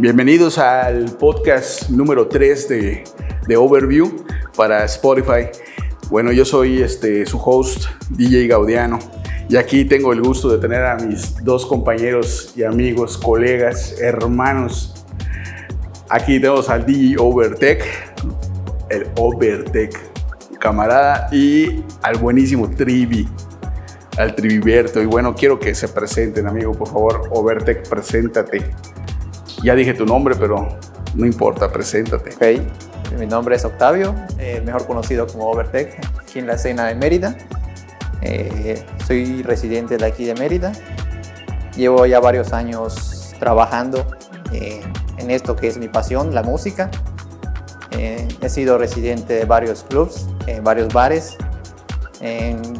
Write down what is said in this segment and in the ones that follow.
Bienvenidos al podcast número 3 de, de Overview para Spotify. Bueno, yo soy este, su host, DJ Gaudiano, y aquí tengo el gusto de tener a mis dos compañeros y amigos, colegas, hermanos. Aquí tenemos al DJ Overtech, el Overtech, camarada, y al buenísimo Trivi, al Triviberto. Y bueno, quiero que se presenten, amigo, por favor. Overtech, preséntate. Ya dije tu nombre, pero no importa, preséntate. Ok, mi nombre es Octavio, eh, mejor conocido como Overtech, aquí en la escena de Mérida. Eh, soy residente de aquí de Mérida. Llevo ya varios años trabajando eh, en esto que es mi pasión, la música. he sido residente de varios clubs, en varios bares,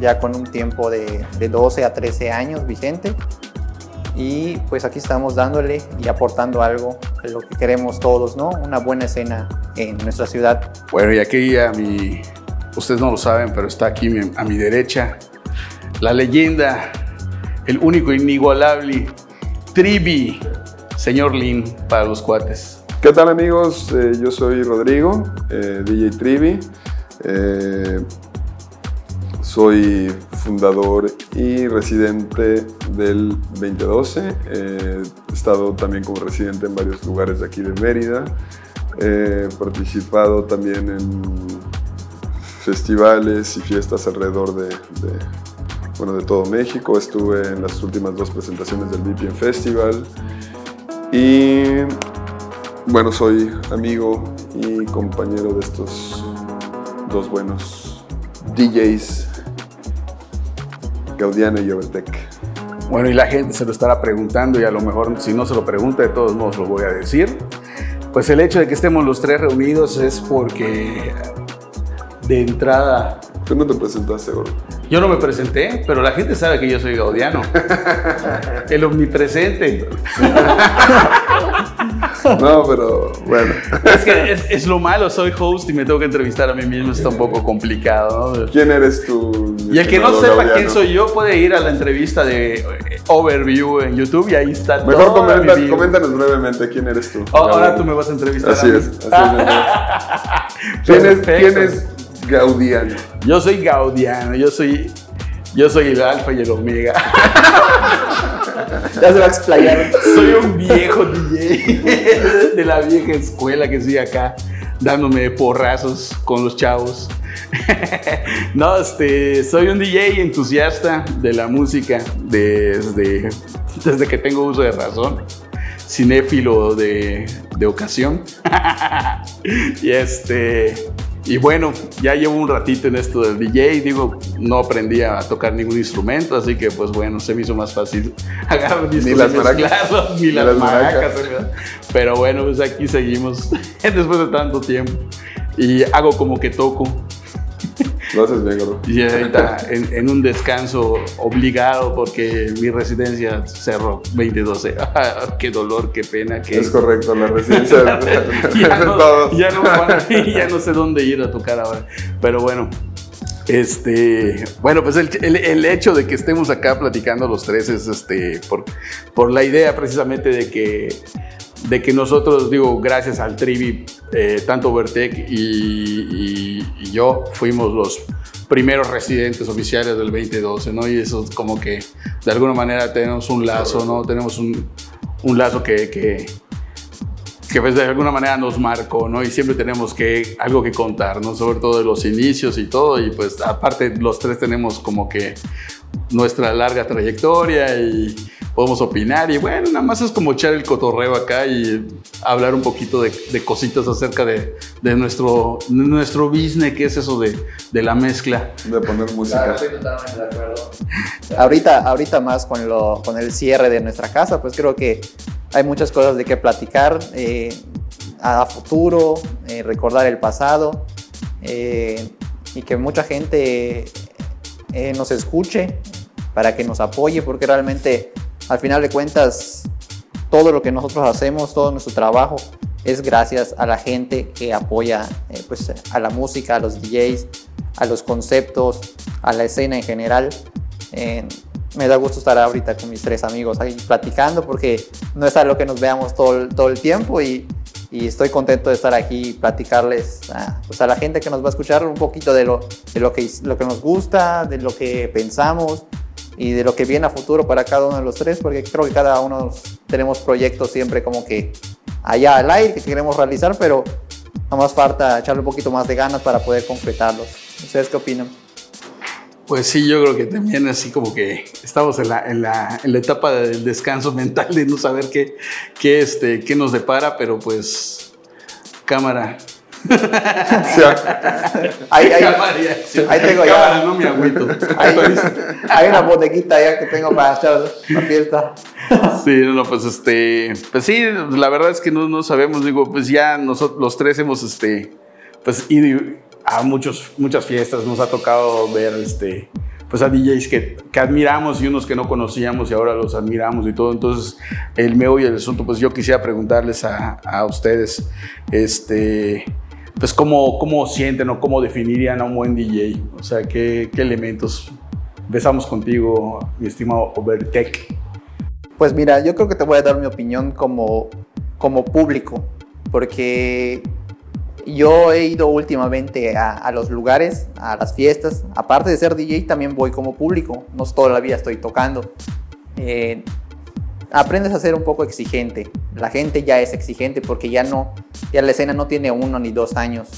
ya con un tiempo de, de 12 a 13 años vigente y pues aquí estamos dándole y aportando algo de lo que queremos todos, ¿no? Una buena escena en nuestra ciudad. Bueno, y aquí a mi, ustedes no lo saben, pero está aquí a mi derecha la leyenda, el único inigualable Trivi, señor Lin para los cuates. ¿Qué tal amigos? Eh, yo soy Rodrigo, eh, DJ Trivi. Eh, soy fundador y residente del 2012. he estado también como residente en varios lugares de aquí de Mérida. He participado también en festivales y fiestas alrededor de, bueno, de todo México. Estuve en las últimas dos presentaciones del VPN Festival. Y bueno, soy amigo y compañero de estos dos buenos DJs Gaudiano y Overtech. Bueno, y la gente se lo estará preguntando y a lo mejor si no se lo pregunta, de todos modos lo voy a decir. Pues el hecho de que estemos los tres reunidos es porque de entrada... Tú no te presentaste, gordo. Yo no me presenté, pero la gente sabe que yo soy gaudiano. el omnipresente. No, pero bueno. Es que es, lo malo, soy host y me tengo que entrevistar a mí mismo, está un poco complicado. ¿no? ¿Quién eres tú? Y el que no sepa quién soy yo puede ir a la entrevista de eh, Overview en YouTube y ahí está Mejor coméntanos brevemente quién eres tú. Oh, ahora tú me vas a entrevistar. Así es. ¿Quién, es, ¿Quién es Gaudiano? Yo soy Gaudiano, yo soy, yo soy el alfa y el omega. ya se va a explayar. Soy un viejo DJ de la vieja escuela que estoy acá dándome porrazos con los chavos. no, este, soy un DJ entusiasta de la música desde, desde que tengo uso de razón, cinéfilo de, de ocasión. y este, y bueno, ya llevo un ratito en esto del DJ, digo, no aprendí a tocar ningún instrumento, así que pues bueno, se me hizo más fácil agarrar mis ni las maracas, ni, las, maracas, pero bueno, pues aquí seguimos después de tanto tiempo. Y hago como que toco, lo haces bien, Y ahorita en, un descanso obligado porque mi residencia cerró 2012. qué dolor, qué pena. Qué... Es correcto, la residencia. ya, no, ya, no, ya no sé dónde ir a tocar ahora. Pero bueno, este, bueno, pues el, el, hecho de que estemos acá platicando los tres es este, por, por la idea precisamente de que de que nosotros, digo, gracias al Trivi, eh, tanto Vertec y, yo fuimos los primeros residentes oficiales del 2012, ¿no? Y eso es como que de alguna manera tenemos un lazo, ¿no? Tenemos un, un lazo que, que, que pues de alguna manera nos marcó, ¿no? Y siempre tenemos que, algo que contar, ¿no? Sobre todo de los inicios y todo, y pues aparte los tres tenemos como que nuestra larga trayectoria y podemos opinar y bueno, nada más es como echar el cotorreo acá y hablar un poquito de, cositas acerca de, de, nuestro, nuestro business, que es eso de, de la mezcla. De poner música. estoy totalmente de acuerdo. ahorita, ahorita más con, lo, con el cierre de nuestra casa, pues creo que hay muchas cosas de que platicar eh, a futuro, eh, recordar el pasado eh, y que mucha gente nos escuche para que nos apoye, porque realmente al final de cuentas, todo lo que nosotros hacemos, todo nuestro trabajo, es gracias a la gente que apoya eh, pues, a la música, a los DJs, a los conceptos, a la escena en general. me da gusto estar ahorita con mis tres amigos ahí platicando porque no es algo que nos veamos todo, todo el tiempo y, estoy contento de estar aquí y platicarles a, pues a la gente que nos va a escuchar un poquito de, lo, de lo, que, lo que nos gusta, de lo que pensamos y de lo que viene a futuro para cada uno de los tres, porque creo que cada uno tenemos proyectos siempre como que allá al aire que queremos realizar, pero nada más falta echarle un poquito más de ganas para poder completarlos. ¿Ustedes qué opinan? Pues sí, yo creo que también así como que estamos en la, en la, en la etapa del descanso mental de no saber qué, qué, este, qué nos depara, pero pues cámara. Ahí, ahí, ahí tengo ya. No me agüito. Hay, hay una bodeguita ya que tengo para echar la fiesta. Sí, no, pues este, pues sí, la verdad es que no, no sabemos, digo, pues ya nosotros los tres hemos, este, pues ido a muchos, muchas fiestas, nos ha tocado ver, este, pues a DJs que, que admiramos y unos que no conocíamos y ahora los admiramos y todo, entonces el meollo del asunto, pues yo quisiera preguntarles a, a ustedes, este, pues cómo, cómo sienten o cómo definirían a un buen DJ, o sea, qué, qué elementos. Empezamos contigo, mi estimado Overtech. Pues mira, yo creo que te voy a dar mi opinión como, como público, porque yo he ido últimamente a, a, los lugares, a las fiestas. Aparte de ser DJ, también voy como público. No toda la vida estoy tocando. Eh, aprendes a ser un poco exigente. La gente ya es exigente porque ya no, ya la escena no tiene uno ni dos años.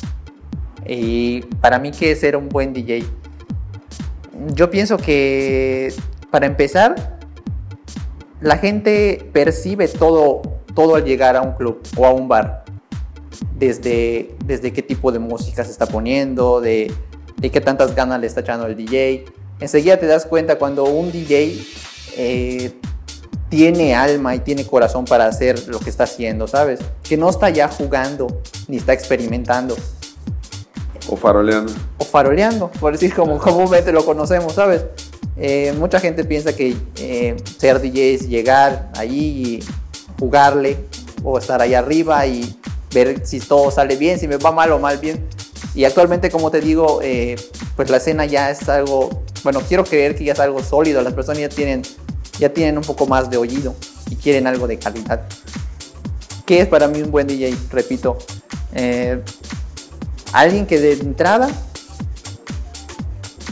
Y para mí, ¿qué es ser un buen DJ? Yo pienso que, para empezar, la gente percibe todo, todo al llegar a un club o a un bar. Desde, desde qué tipo de música se está poniendo, de, de qué tantas ganas le está echando el DJ. Enseguida te das cuenta cuando un DJ eh, tiene alma y tiene corazón para hacer lo que está haciendo, ¿sabes? Que no está ya jugando ni está experimentando. O faroleando. O faroleando, por decir como comúnmente lo conocemos, ¿sabes? Eh, mucha gente piensa que eh, ser DJ es llegar allí y jugarle o estar ahí arriba y ver si todo sale bien, si me va mal o mal bien. Y actualmente, como te digo, eh, pues la escena ya es algo, bueno, quiero creer que ya es algo sólido, las personas ya tienen, ya tienen un poco más de oído y quieren algo de calidad. ¿Qué es para mí un buen DJ? Repito, eh, alguien que de entrada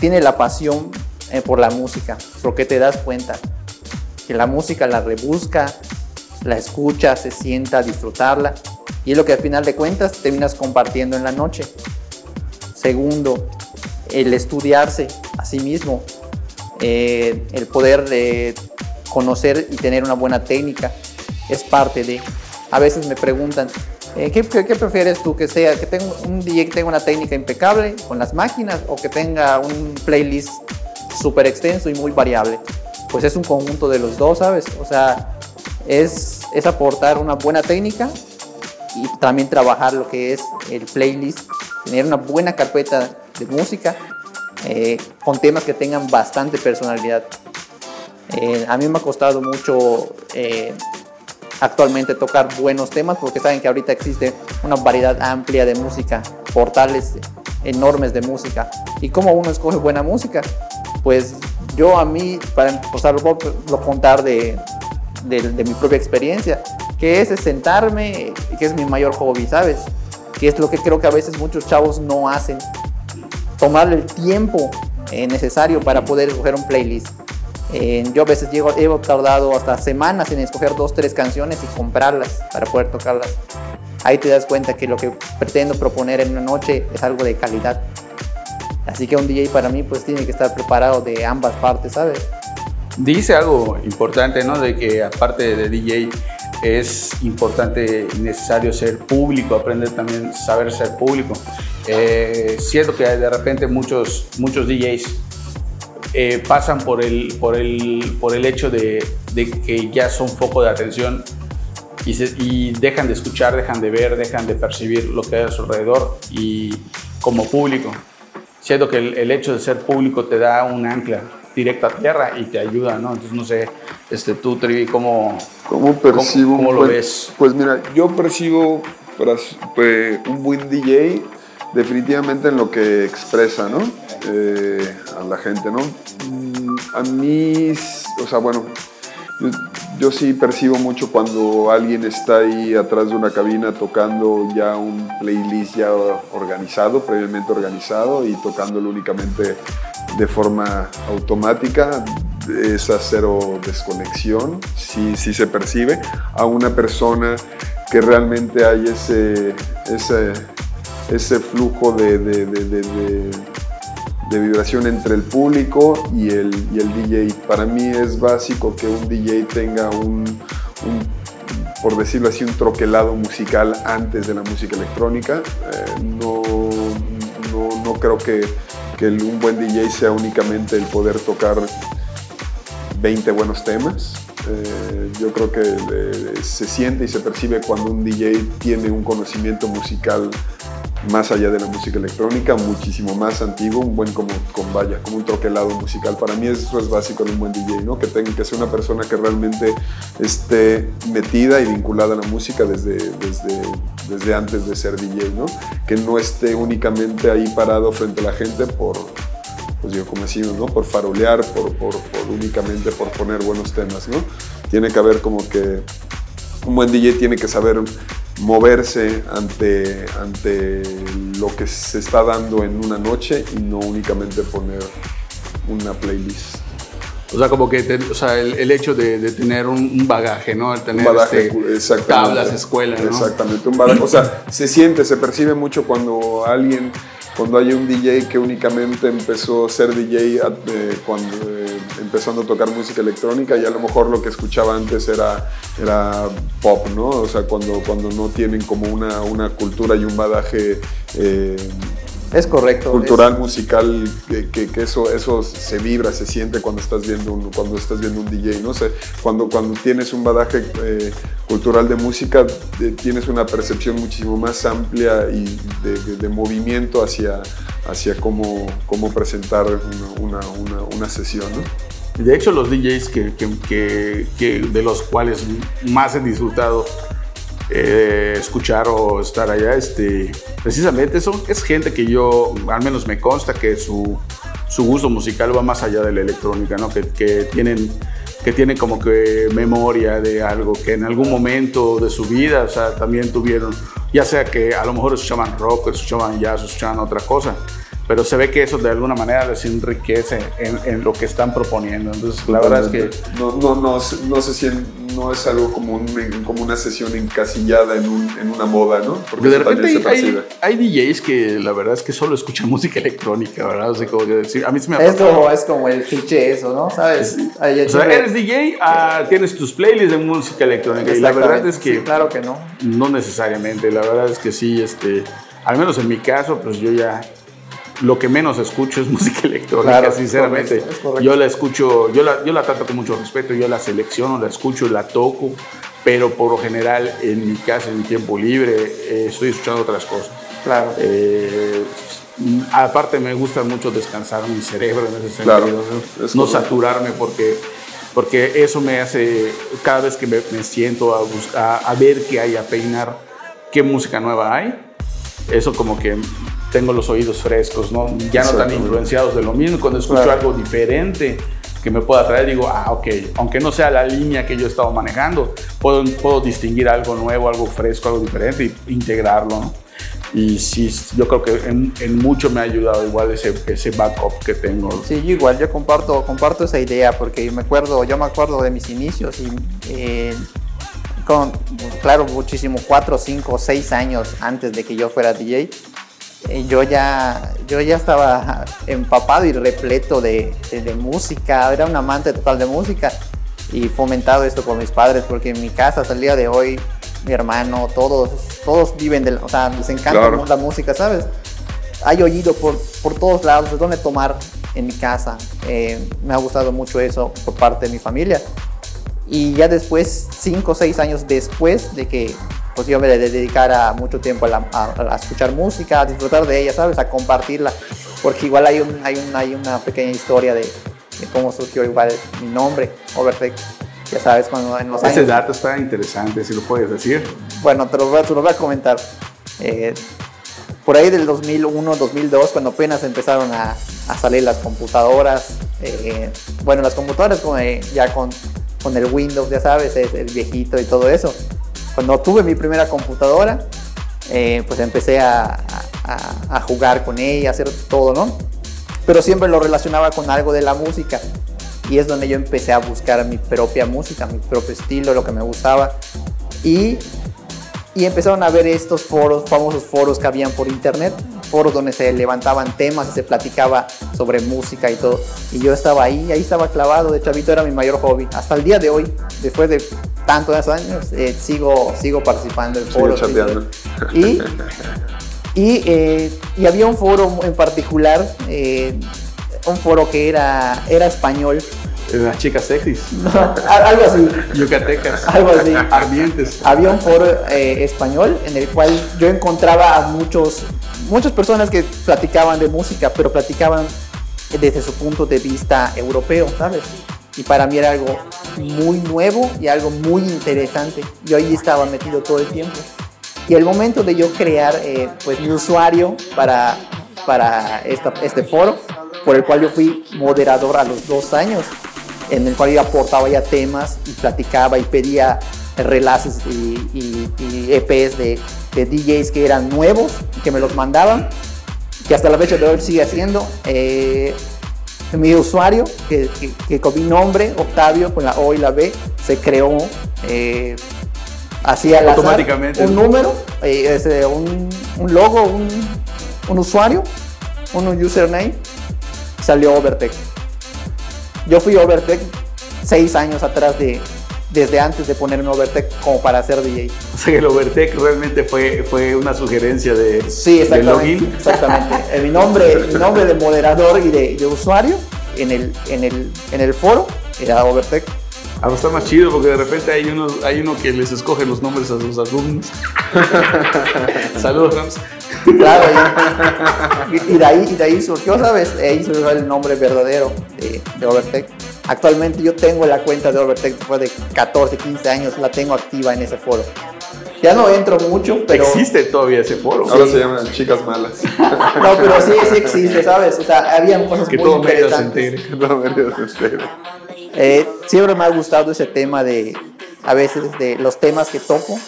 tiene la pasión eh, por la música, porque te das cuenta que la música la rebusca, la escucha, se sienta a disfrutarla y es lo que al final de cuentas terminas compartiendo en la noche. Segundo, el estudiarse a sí mismo, eh, el poder de conocer y tener una buena técnica es parte de. A veces me preguntan, eh, ¿qué, qué, qué, prefieres tú? Que sea que tenga un DJ que tenga una técnica impecable con las máquinas o que tenga un playlist súper extenso y muy variable. Pues es un conjunto de los dos, ¿sabes? O sea, es, es aportar una buena técnica y también trabajar lo que es el playlist, tener una buena carpeta de música eh, con temas que tengan bastante personalidad. Eh, a mí me ha costado mucho eh, actualmente tocar buenos temas porque saben que ahorita existe una variedad amplia de música, portales enormes de música. ¿Y cómo uno escoge buena música? Pues yo a mí, para empezar, lo contar de, de, de, mi propia experiencia, que es sentarme, que es mi mayor hobby, ¿sabes? Que es lo que creo que a veces muchos chavos no hacen. Tomar el tiempo eh, necesario para poder escoger un playlist. Eh, yo a veces llego, he tardado hasta semanas en escoger dos, tres canciones y comprarlas para poder tocarlas. Ahí te das cuenta que lo que pretendo proponer en una noche es algo de calidad. Así que un DJ para mí pues tiene que estar preparado de ambas partes, ¿sabes? Dice algo importante, ¿no? De que aparte de DJ es importante y necesario ser público, aprender también saber ser público. Eh, siento que de repente muchos, muchos DJs eh, pasan por el, por el, por el hecho de, de, que ya son foco de atención y, se, y dejan de escuchar, dejan de ver, dejan de percibir lo que hay a su alrededor y como público. Siento que el, el hecho de ser público te da un ancla directo a tierra y te ayuda, ¿no? Entonces, no sé, este, tú, Trivi, ¿cómo, ¿Cómo percibo? ¿Cómo, cómo lo pues, ves? Pues mira, yo percibo pues, un buen DJ definitivamente en lo que expresa, ¿no? Eh, a la gente, ¿no? A mí o sea, bueno, yo, sí percibo mucho cuando alguien está ahí atrás de una cabina tocando ya un playlist ya organizado, previamente organizado y tocándolo únicamente de forma automática, esa cero desconexión, sí, sí se percibe. A una persona que realmente hay ese, ese, ese flujo de, vibración entre el público y el, y el DJ. Para mí es básico que un DJ tenga un, por decirlo así, un troquelado musical antes de la música electrónica. Eh, no, no, no, creo que, que un buen DJ sea únicamente el poder tocar 20 buenos temas. Eh, yo creo que eh, se siente y se percibe cuando un DJ tiene un conocimiento musical más allá de la música electrónica, muchísimo más antiguo, un buen como, con vaya, como un troquelado musical. Para mí eso es básico en un buen DJ, ¿no? Que tenga que ser una persona que realmente esté metida y vinculada a la música desde, desde, desde antes de ser DJ, ¿no? Que no esté únicamente ahí parado frente a la gente por, pues yo como decimos, ¿no? Por farolear, por, por, únicamente por poner buenos temas, ¿no? Tiene que haber como que un buen DJ tiene que saber moverse ante, ante lo que se está dando en una noche y no únicamente poner una playlist. O sea, como que o sea, el, hecho de, tener un, bagaje, ¿no? El tener un bagaje, este, tablas, escuela, ¿no? Exactamente, un bagaje. O sea, se siente, se percibe mucho cuando alguien cuando hay un DJ que únicamente empezó a ser DJ eh, eh, empezando a tocar música electrónica y a lo mejor lo que escuchaba antes era, era pop, ¿no? O sea, cuando, cuando no tienen como una, una cultura y un badaje eh, es correcto. Cultural, musical, que, eso, eso se vibra, se siente cuando estás viendo un, cuando estás viendo un DJ, ¿no? sé, cuando, cuando tienes un badaje eh, cultural de música, tienes una percepción muchísimo más amplia y de, movimiento hacia, hacia cómo, cómo presentar una, una, una, sesión, ¿no? De hecho, los DJs que, que, de los cuales más he disfrutado eh, escuchar o estar allá, este, precisamente son, es gente que yo, al menos me consta que su, su gusto musical va más allá de la electrónica, ¿no? que, que tienen que tienen como que memoria de algo que en algún momento de su vida, o sea, también tuvieron, ya sea que a lo mejor escuchaban rock, escuchaban jazz, escuchaban otra cosa, pero se ve que eso de alguna manera les enriquece en, en lo que están proponiendo. Entonces, la verdad es que... No, no, no, no sé si no es algo como, un, como una sesión encasillada en, un, en una moda, ¿no? Porque de repente hay, hay, DJs que la verdad es que solo escuchan música electrónica, ¿verdad? O sea, como decir, a mí se me ha es como, es como el cliché eso, ¿no? ¿Sabes? o sea, eres DJ, ah, tienes tus playlists de música electrónica y la verdad es que... claro que no. No necesariamente, la verdad es que sí, este... Al menos en mi caso, pues yo ya lo que menos escucho es música electrónica, sinceramente. Yo la escucho, yo la, yo la trato con mucho respeto, yo la selecciono, la escucho, la toco, pero por lo general en mi casa, en mi tiempo libre, eh, estoy escuchando otras cosas. Claro. Eh, aparte me gusta mucho descansar mi cerebro en ese sentido, no, saturarme porque porque eso me hace, cada vez que me, siento a, buscar, a ver qué hay, a peinar, qué música nueva hay, eso como que tengo los oídos frescos, ¿no? ya no tan influenciados de lo mismo. Cuando escucho algo diferente que me pueda traer, digo, ah, ok, aunque no sea la línea que yo he estado manejando, puedo, puedo distinguir algo nuevo, algo fresco, algo diferente e integrarlo. ¿no? Y sí, yo creo que en, mucho me ha ayudado igual ese, ese backup que tengo. Sí, yo igual, yo comparto, comparto esa idea porque me acuerdo, yo me acuerdo de mis inicios y eh, con, claro, muchísimo, cuatro, cinco, seis años antes de que yo fuera DJ, yo ya, yo ya estaba empapado y repleto de, de, música, era un amante total de música y fomentado esto por mis padres, porque en mi casa hasta el día de hoy, mi hermano, todos, todos viven de, o sea, les encanta la música, ¿sabes? Hay oído por, por todos lados, de dónde tomar en mi casa. Eh, me ha gustado mucho eso por parte de mi familia. Y ya después, cinco o seis años después de que pues yo me dedicara mucho tiempo a, escuchar música, a disfrutar de ella, ¿sabes? A compartirla, porque igual hay, un, hay, hay una pequeña historia de, cómo surgió igual mi nombre, Overtech. Ya sabes, cuando en los Ese dato está interesante, si lo puedes decir. Bueno, te lo voy, te lo voy a comentar. Eh, por ahí del 2001, 2002, cuando apenas empezaron a, a salir las computadoras, Eh, bueno, las computadoras como, eh, ya con, con el Windows, ya sabes, es el viejito y todo eso. Cuando tuve mi primera computadora, eh, pues empecé a, a, jugar con ella, a hacer todo, ¿no? Pero siempre lo relacionaba con algo de la música. Y es donde yo empecé a buscar mi propia música, mi propio estilo, lo que me gustaba. Y, y empezaron a ver estos foros, famosos foros que habían por internet, foros donde se levantaban temas y se platicaba sobre música y todo. Y yo estaba ahí, ahí estaba clavado, de chavito era mi mayor hobby. Hasta el día de hoy, después de tantos años, eh, sigo, sigo participando en foros. Y, y, eh, y, había un foro en particular, eh, un foro que era, era español. Las chicas sexys. Algo así. Yucatecas. Algo así. Ardientes. Había un foro eh, español en el cual yo encontraba a muchos, muchas personas que platicaban de música, pero platicaban desde su punto de vista europeo, ¿sabes? Y para mí era algo muy nuevo y algo muy interesante. Yo ahí estaba metido todo el tiempo. Y el momento de yo crear eh, pues, mi usuario para, para esta, este foro, por el cual yo fui moderador a los dos años, en el cual yo aportaba ya temas y platicaba y pedía relaces y, y, y EPs de, de, DJs que eran nuevos y que me los mandaban, que hasta la fecha de hoy sigue haciendo. Eh, mi usuario, que, que, que, con mi nombre, Octavio, con la O y la B, se creó eh, automáticamente azar, un número, eh, ese, un, un, logo, un, un usuario, un username, salió Overtech. Yo fui Overtech seis años atrás de, desde antes de ponerme Overtech como para ser DJ. O sea que el Overtech realmente fue, fue una sugerencia de, sí, exactamente, de login. Exactamente. mi, nombre, mi nombre de moderador y de, de, usuario en el, en, el, en el foro era Overtech. Ah, pues está más chido porque de repente hay uno, hay uno que les escoge los nombres a sus alumnos. Saludos, Rams. Claro, y, y, de ahí, y de ahí surgió, ¿sabes? Ahí surgió el nombre verdadero de, de Overtech. Actualmente yo tengo la cuenta de Overtech después de 14, 15 años, la tengo activa en ese foro. Ya no entro mucho, pero... Existe todavía ese foro. Ahora se llaman chicas malas. no, pero sí, sí existe, ¿sabes? O sea, habían cosas que muy todo interesantes. medio se entere. No, medio se entere. Eh, siempre me ha gustado ese tema de, a veces, de los temas que toco,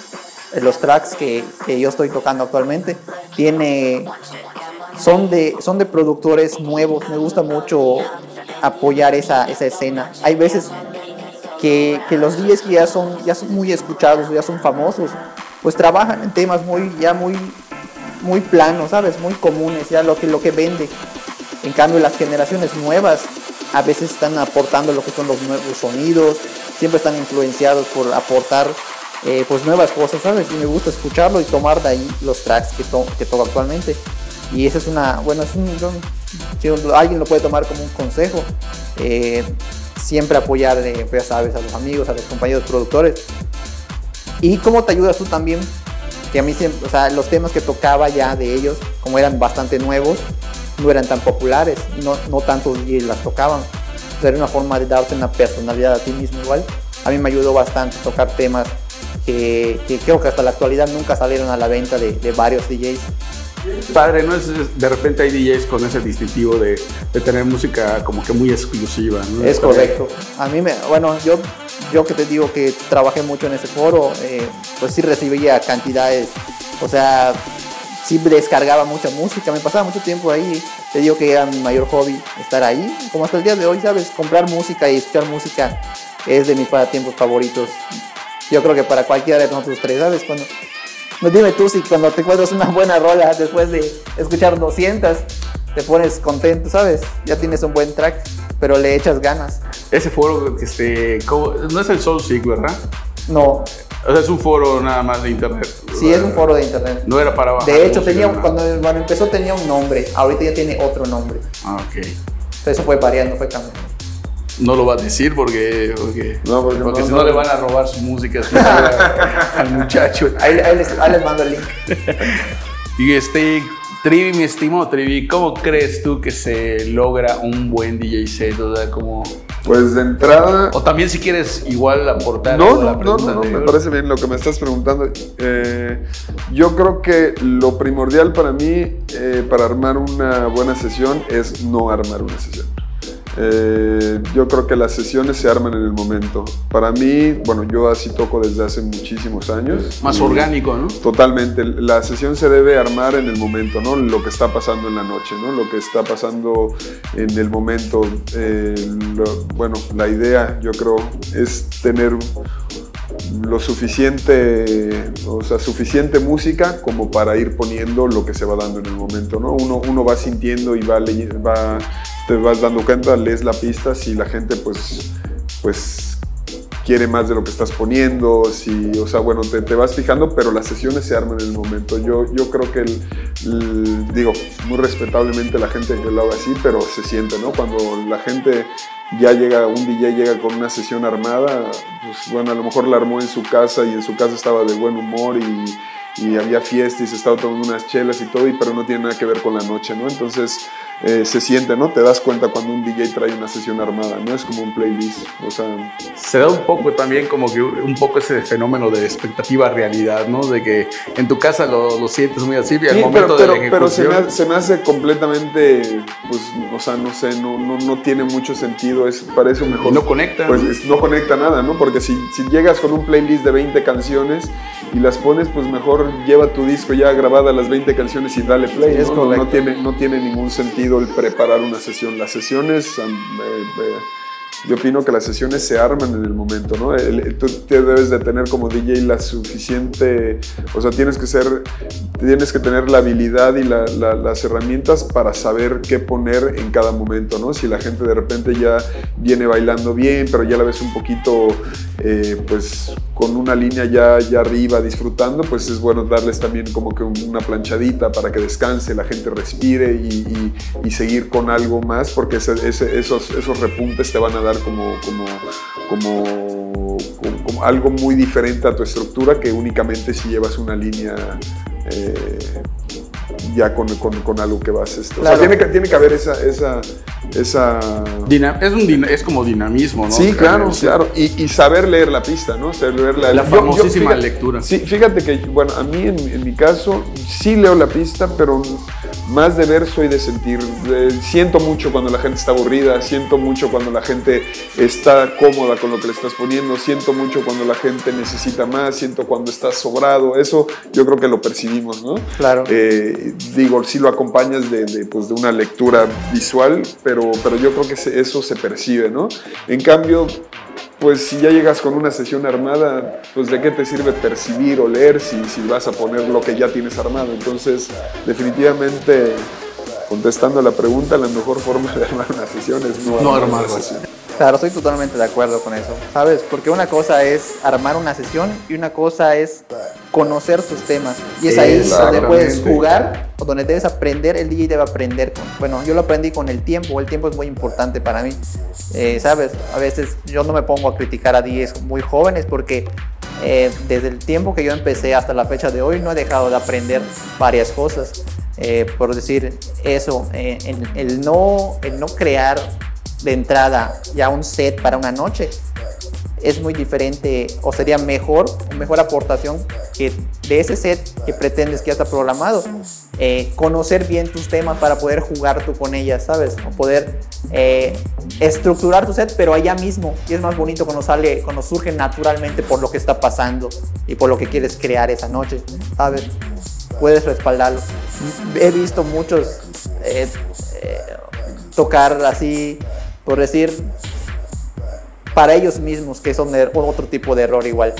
los tracks que, que yo estoy tocando actualmente. Tiene... Son de, son de productores nuevos, me gusta mucho apoyar esa, esa escena. Hay veces que, que, los DJs que ya son, ya son muy escuchados, ya son famosos, pues trabajan en temas muy, ya muy, muy planos, ¿sabes? Muy comunes, ya lo que, lo que vende. En cambio, las generaciones nuevas a veces están aportando lo que son los nuevos sonidos, siempre están influenciados por aportar eh, pues nuevas cosas, ¿sabes? Y me gusta escucharlo y tomar de ahí los tracks que, to que toco actualmente. Y esa es una, bueno, es un, alguien lo puede tomar como un consejo, eh, siempre apoyar, eh, ya sabes, a los amigos, a los compañeros productores. ¿Y cómo te ayudas tú también? Que a mí siempre, o sea, los temas que tocaba ya de ellos, como eran bastante nuevos, no eran tan populares, no, no tantos DJs las tocaban. Entonces era una forma de darte una personalidad a ti mismo igual. A mí me ayudó bastante tocar temas que, que creo que hasta la actualidad nunca salieron a la venta de, de varios DJs. Padre, ¿no? Es, de repente hay DJs con ese distintivo de, de tener música como que muy exclusiva, ¿no? Es correcto. A mí me, bueno, yo, yo que te digo que trabajé mucho en ese foro, eh, pues sí recibía cantidades, o sea, sí descargaba mucha música, me pasaba mucho tiempo ahí, te digo que era mi mayor hobby estar ahí, como hasta el día de hoy, ¿sabes? Comprar música y escuchar música es de mis pasatiempos favoritos. Yo creo que para cualquiera de nosotros tres, ¿sabes? Cuando, no dime tú si cuando te encuentras una buena rola después de escuchar 200 te pones contento, ¿sabes? Ya tienes un buen track, pero le echas ganas. Ese foro, este, ¿cómo? no es el Soul Seek, ¿verdad? No. O sea, es un foro nada más de internet. Sí, es un foro de internet. No era para bajar. De hecho, tenía, cuando, empezó tenía un nombre, ahorita ya tiene otro nombre. Ah, ok. Entonces, eso fue variando, fue cambiando. No lo va a decir porque, porque, no, porque, porque no, si no, no, le van a robar su música al muchacho. Ahí, ahí, les, ahí, les, mando el link. y este, Trivi, mi estimado Trivi, ¿cómo crees tú que se logra un buen DJ set? O sea, como... Pues de entrada... O también si quieres igual aportar no, no, no, no, no, me parece bien lo que me estás preguntando. Eh, yo creo que lo primordial para mí, eh, para armar una buena sesión, es no armar una sesión. Eh, yo creo que las sesiones se arman en el momento. Para mí, bueno, yo así toco desde hace muchísimos años. Más orgánico, ¿no? Totalmente. La sesión se debe armar en el momento, ¿no? Lo que está pasando en la noche, ¿no? Lo que está pasando en el momento. Eh, bueno, la idea, yo creo, es tener lo suficiente, o sea, suficiente música como para ir poniendo lo que se va dando en el momento, ¿no? Uno, uno va sintiendo y va, va, te vas dando cuenta, lees la pista, si la gente pues, pues quiere más de lo que estás poniendo, si, o sea, bueno, te, te, vas fijando, pero las sesiones se arman en el momento. Yo, yo creo que, el, digo, muy respetablemente la gente que lo haga así, pero se siente, ¿no? Cuando la gente ya llega, un DJ llega con una sesión armada, pues bueno, a lo mejor la armó en su casa y en su casa estaba de buen humor y y había fiesta y se estaba tomando unas chelas y todo, y, pero no tiene nada que ver con la noche, ¿no? Entonces eh, se siente, ¿no? Te das cuenta cuando un DJ trae una sesión armada, no es como un playlist, o sea... Se da un poco también como que un poco ese fenómeno de expectativa realidad, ¿no? De que en tu casa lo, lo sientes muy así y al momento pero, de Pero se me, se me, hace completamente, pues, o sea, no sé, no, no, no tiene mucho sentido, es, parece mejor... Y no conecta. Pues no conecta nada, ¿no? Porque si, si llegas con un playlist de 20 canciones y las pones, pues mejor lleva tu disco ya grabada las 20 canciones y dale play. ¿no? No, tiene, no tiene ningún sentido el preparar una sesión. Las sesiones, eh, eh, yo opino que las sesiones se arman en el momento, ¿no? tú debes de tener como DJ la suficiente, o sea, tienes que ser, tienes que tener la habilidad y las herramientas para saber qué poner en cada momento, ¿no? Si la gente de repente ya viene bailando bien, pero ya la ves un poquito, eh, pues con una línea ya, ya arriba disfrutando, pues es bueno darles también como que una planchadita para que descanse, la gente respire y, seguir con algo más, porque esos, esos repuntes te van a dar como, como, como, como, algo muy diferente a tu estructura que únicamente si llevas una línea eh, ya con, con, con, algo que vas. Esto. O sea, tiene que, tiene que haber esa... esa, esa... es, un, es como dinamismo, ¿no? Sí, claro, claro. Y, y, saber leer la pista, ¿no? Saber leer la, la famosísima lectura. Sí, fíjate que, bueno, a mí en, en, mi caso sí leo la pista, pero más de verso y de sentir. siento mucho cuando la gente está aburrida, siento mucho cuando la gente está cómoda con lo que le estás poniendo, siento mucho cuando la gente necesita más, siento cuando estás sobrado. Eso yo creo que lo percibimos, ¿no? Claro. Eh, digo, sí lo acompañas de, de, pues, de, una lectura visual, pero, pero yo creo que eso se percibe, ¿no? En cambio, pues si ya llegas con una sesión armada, pues de qué te sirve percibir o leer si, si vas a poner lo que ya tienes armado. Entonces, definitivamente, contestando a la pregunta, la mejor forma de armar una sesión es no, no armar una sesión. Claro, estoy totalmente de acuerdo con eso, ¿sabes? Porque una cosa es armar una sesión y una cosa es conocer tus temas. Y es ahí donde puedes jugar o donde debes aprender, el DJ debe aprender. bueno, yo lo aprendí con el tiempo, el tiempo es muy importante para mí, eh, ¿sabes? A veces yo no me pongo a criticar a DJs muy jóvenes porque eh, desde el tiempo que yo empecé hasta la fecha de hoy no he dejado de aprender varias cosas. Eh, por decir eso, el, no, el no crear de entrada ya un set para una noche es muy diferente o sería mejor, mejor aportación que de ese set que pretendes que ya está programado. Eh, conocer bien tus temas para poder jugar tú con ellas, ¿sabes? O poder eh, estructurar tu set, pero allá mismo. Y es más bonito cuando sale, cuando surge naturalmente por lo que está pasando y por lo que quieres crear esa noche, ¿sabes? Puedes respaldarlo. He visto muchos eh, tocar así por decir, para ellos mismos, que son er, otro tipo de error igual.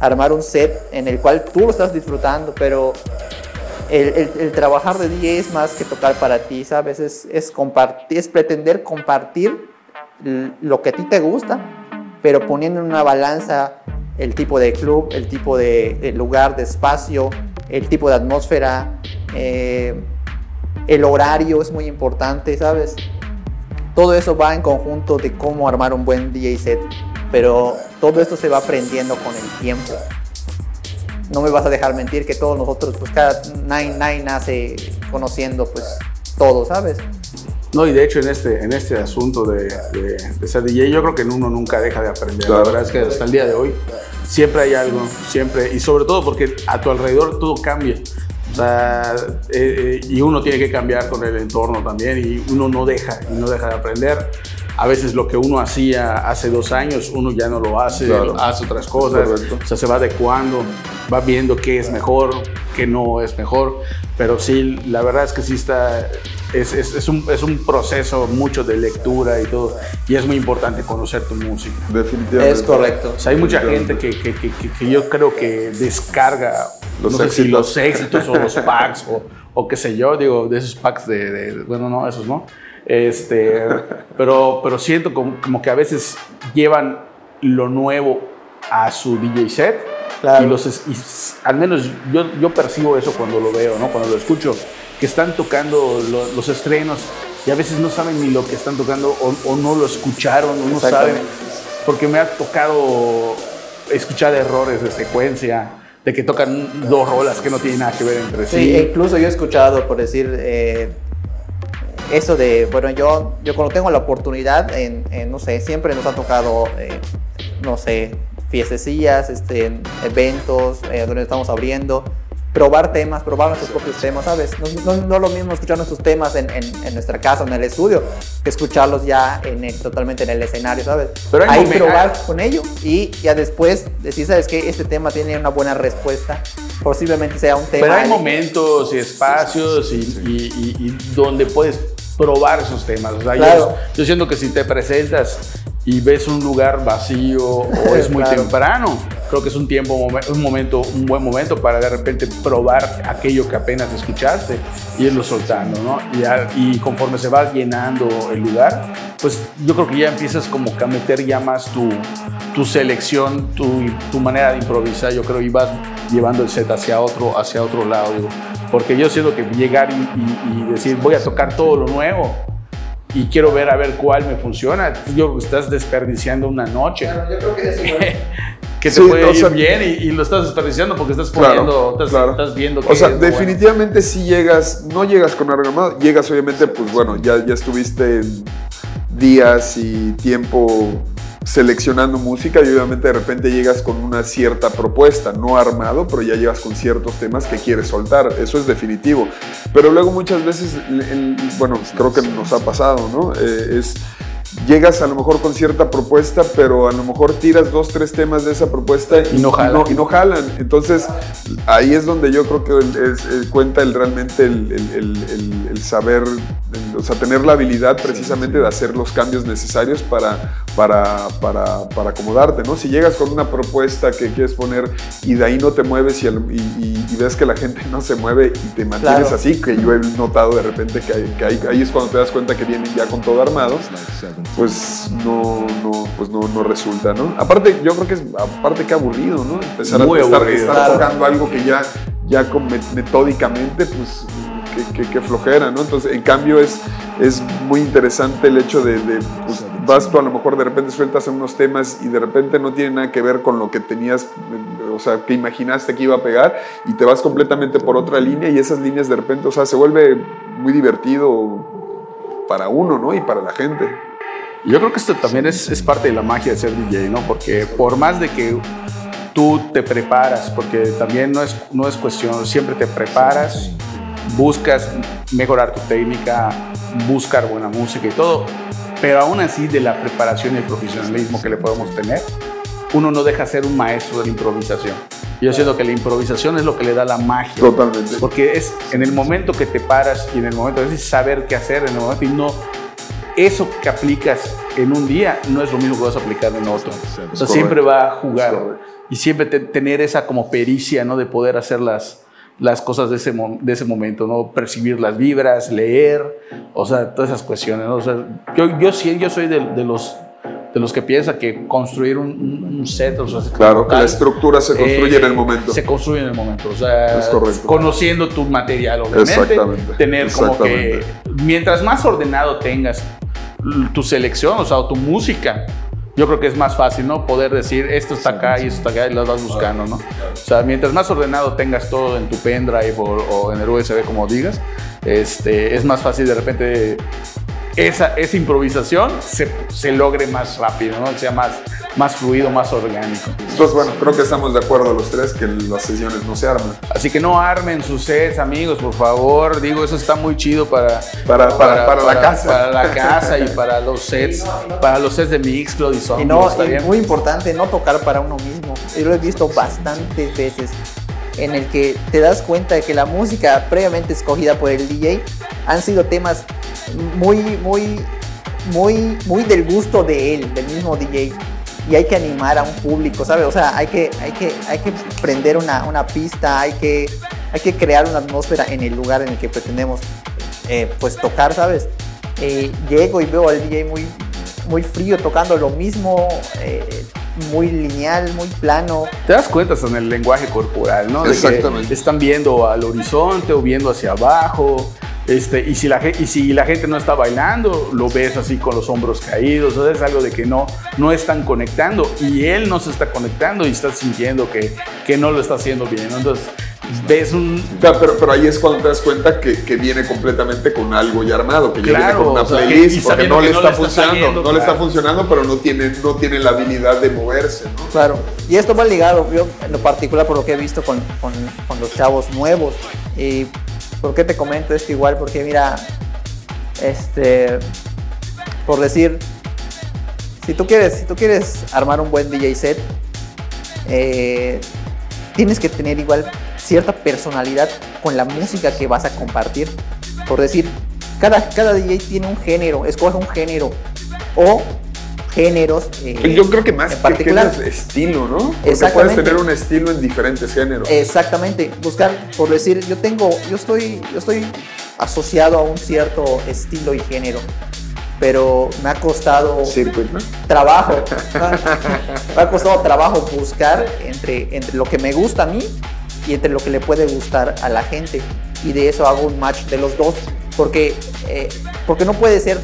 Armar un set en el cual tú lo estás disfrutando, pero el, trabajar de DJ es más que tocar para ti, ¿sabes? Es, es, es pretender compartir lo que a ti te gusta, pero poniendo en una balanza el tipo de club, el tipo de, lugar, de espacio, el tipo de atmósfera, eh, el horario es muy importante, ¿sabes? Todo eso va en conjunto de cómo armar un buen DJ set, pero todo esto se va aprendiendo con el tiempo. No me vas a dejar mentir que todos nosotros, pues cada Nine Nine nace conociendo pues todo, ¿sabes? No, y de hecho en este, en este asunto de, de, ser DJ, yo creo que uno nunca deja de aprender. La verdad es que hasta el día de hoy siempre hay algo, siempre, y sobre todo porque a tu alrededor todo cambia. Eh, eh, y uno tiene que cambiar con el entorno también y uno no deja, y no deja de aprender. A veces lo que uno hacía hace dos años, uno ya no lo hace, Claro. hace otras cosas, Correcto. o sea, se va adecuando, va viendo qué es mejor, qué no es mejor, pero sí, la verdad es que sí está, es, es- es un, es un proceso mucho de lectura y todo, y es muy importante conocer tu música. Definitivamente. Es correcto. O sea, hay mucha gente que, que- que- que- que yo creo que descarga Los no sé si éxitos. los éxitos o los packs o, o qué sé yo, digo, de esos packs de, de- bueno, no, esos no. Este, pero, pero siento como, como que a veces llevan lo nuevo a su DJ set Claro. y los y al menos yo, yo percibo eso cuando lo veo, ¿no? Cuando lo escucho, que están tocando lo- los estrenos y a veces no saben ni lo que están tocando o, o no lo escucharon, o no saben porque me ha tocado escuchar errores de secuencia, de que tocan dos rolas que no tienen nada que ver entre sí. Sí, incluso yo he escuchado, por decir, eh, eso de, bueno, yo, yo cuando tengo la oportunidad, en, en, no sé, siempre nos ha tocado, eh, no sé, fiestecillas, este, en eventos eh, donde estamos abriendo, probar temas, probar nuestros propios temas, ¿sabes? No, no, no lo mismo escuchar nuestros temas en, en, en nuestra casa, en el estudio, que escucharlos ya en el- totalmente en el escenario, ¿sabes? Pero Ahí probar con ello y ya después decir, ¿sabes qué? Este tema tiene una buena respuesta, posiblemente sea un tema... Pero hay momentos y espacios y, y- y- y donde puedes probar esos temas. O sea, yo- Claro. yo, siento que si te presentas y ves un lugar vacío o es muy Claro. temprano, creo que es un tiempo, un momento, un buen momento para de repente probar aquello que apenas escuchaste y irlo soltando, ¿no? Y, a- y conforme se va llenando el lugar, pues yo creo que ya empiezas como que a meter ya más tu, tu selección, tu, tu manera de improvisar, yo creo, y vas llevando el set hacia otro, hacia otro lado, digo. Porque yo siento que llegar y, y- y decir, voy a tocar todo lo nuevo y quiero ver a ver cuál me funciona, yo que estás desperdiciando una noche. yo creo que eso que te Sí, puede o ir sea- bien y, y lo estás desperdiciando porque estás Claro, poniendo, estás, claro. estás viendo O qué sea, bueno. definitivamente si llegas, no llegas con argamado, llegas obviamente, pues bueno, ya, ya estuviste días y tiempo seleccionando música y obviamente de repente llegas con una cierta propuesta, no armado, pero ya llegas con ciertos temas que quieres soltar, eso es definitivo. Pero luego muchas veces, bueno, creo que nos ha pasado, ¿no? Eh, es llegas a lo mejor con cierta propuesta, pero a lo mejor tiras dos, tres temas de esa propuesta Y no jalan. y no jalan. Entonces, ahí es donde yo creo que el- es- el- cuenta el, realmente el, el- el- saber, o sea, tener la habilidad precisamente de hacer los cambios necesarios para, para, para, para acomodarte, ¿no? Si llegas con una propuesta que quieres poner y de ahí no te mueves y, al- y- y- y ves que la gente no se mueve y te mantienes Claro. así, que yo he notado de repente que, hay- que hay- ahí es cuando te das cuenta que vienen ya con todo armado, pues no, no, pues no, no resulta, ¿no? Aparte, yo creo que es, aparte que aburrido, ¿no? Empezar Muy a estar, estar Claro. tocando algo que ya, ya con met- metódicamente, pues que, que- que flojera, ¿no? Entonces, en cambio, es, es muy interesante el hecho de, de, pues, vas tú a lo mejor de repente sueltas unos temas y de repente no tiene nada que ver con lo que tenías, o sea, que imaginaste que iba a pegar y te vas completamente por otra línea y esas líneas de repente, o sea, se vuelve muy divertido para uno, ¿no? Y para la gente. Yo creo que esto también es, es parte de la magia de ser DJ, ¿no? Porque por más de que tú te preparas, porque también no es, no es cuestión, siempre te preparas, buscas mejorar tu técnica, buscar buena música y todo, pero aún así de la preparación y el profesionalismo que le podemos tener, uno no deja de ser un maestro de la improvisación. Yo siento que la improvisación es lo que le da la magia. Totalmente. Porque es en el momento que te paras y en el momento de saber qué hacer, en el momento y no eso que aplicas en un día no es lo mismo que vas a aplicar en otro. O sea, siempre va a jugar y siempre te- tener esa como pericia, ¿no? De poder hacer las, las cosas de ese, de ese momento, ¿no? Percibir las vibras, leer, o sea, todas esas cuestiones, ¿no? O sea, yo, yo sí, yo soy de, de los de los que piensa que construir un, un- set, o sea, Claro, que la estructura se construye eh, en el momento. Se construye en el momento. O sea, conociendo tu material, obviamente. Exactamente, Tener como que. exactamente. Mientras más ordenado tengas tu selección, o sea, o tu música, yo creo que es más fácil, ¿no? Poder decir esto está acá y esto está acá y lo vas buscando, ¿no? O sea, mientras más ordenado tengas todo en tu pendrive o, o en el USB, como digas, este, es más fácil de repente esa, esa improvisación se, se logre más rápido, ¿no? sea más, más fluido, más orgánico. Entonces, bueno, creo que estamos de acuerdo los tres que las sesiones no se arman. Así que no armen sus sets, amigos, por favor. Digo, eso está muy chido para, para, para, para, la casa. Para la casa y para los sets, para los sets de Mixcloud y son. Y no, es muy importante no tocar para uno mismo. Yo lo he visto bastantes veces en el que te das cuenta de que la música previamente escogida por el DJ han sido temas muy, muy, muy, muy del gusto de él, del mismo DJ. Y hay que animar a un público, ¿sabes? O sea, hay que, hay que, hay que prender una, una pista, hay que, hay que crear una atmósfera en el lugar en el que pretendemos eh, pues tocar, ¿sabes? Eh, llego y veo al DJ muy, muy frío tocando lo mismo, eh, muy lineal, muy plano. Te das cuenta en el lenguaje corporal, ¿no? De Que están viendo al horizonte o viendo hacia abajo. Este, y, si la, y si la gente no está bailando, lo ves así con los hombros caídos, es algo de que no, no están conectando y él no se está conectando y está sintiendo que, que no lo está haciendo bien. Entonces, ves un... pero, pero ahí es cuando te das cuenta que, que, viene completamente con algo ya armado, que ya viene con una playlist, porque no le está, funcionando, no le está funcionando, pero no tiene, no tiene la habilidad de moverse, ¿no? Claro, y esto va ligado, yo en lo particular por lo que he visto con, con, con los chavos nuevos, y ¿Por qué te comento esto igual? Porque mira, este, por decir, si tú quieres, si tú quieres armar un buen DJ set, eh, tienes que tener igual cierta personalidad con la música que vas a compartir. Por decir, cada, cada DJ tiene un género, escoge un género o géneros. Eh, Yo creo que más en que géneros, estilo, ¿no? Porque puedes tener un estilo en diferentes géneros. Exactamente. Buscar, por decir, yo tengo, yo estoy, yo estoy asociado a un cierto estilo y género. Pero me ha costado trabajo. me ha costado trabajo buscar entre, entre lo que me gusta a mí y entre lo que le puede gustar a la gente. Y de eso hago un match de los dos. Porque, eh, porque no puede ser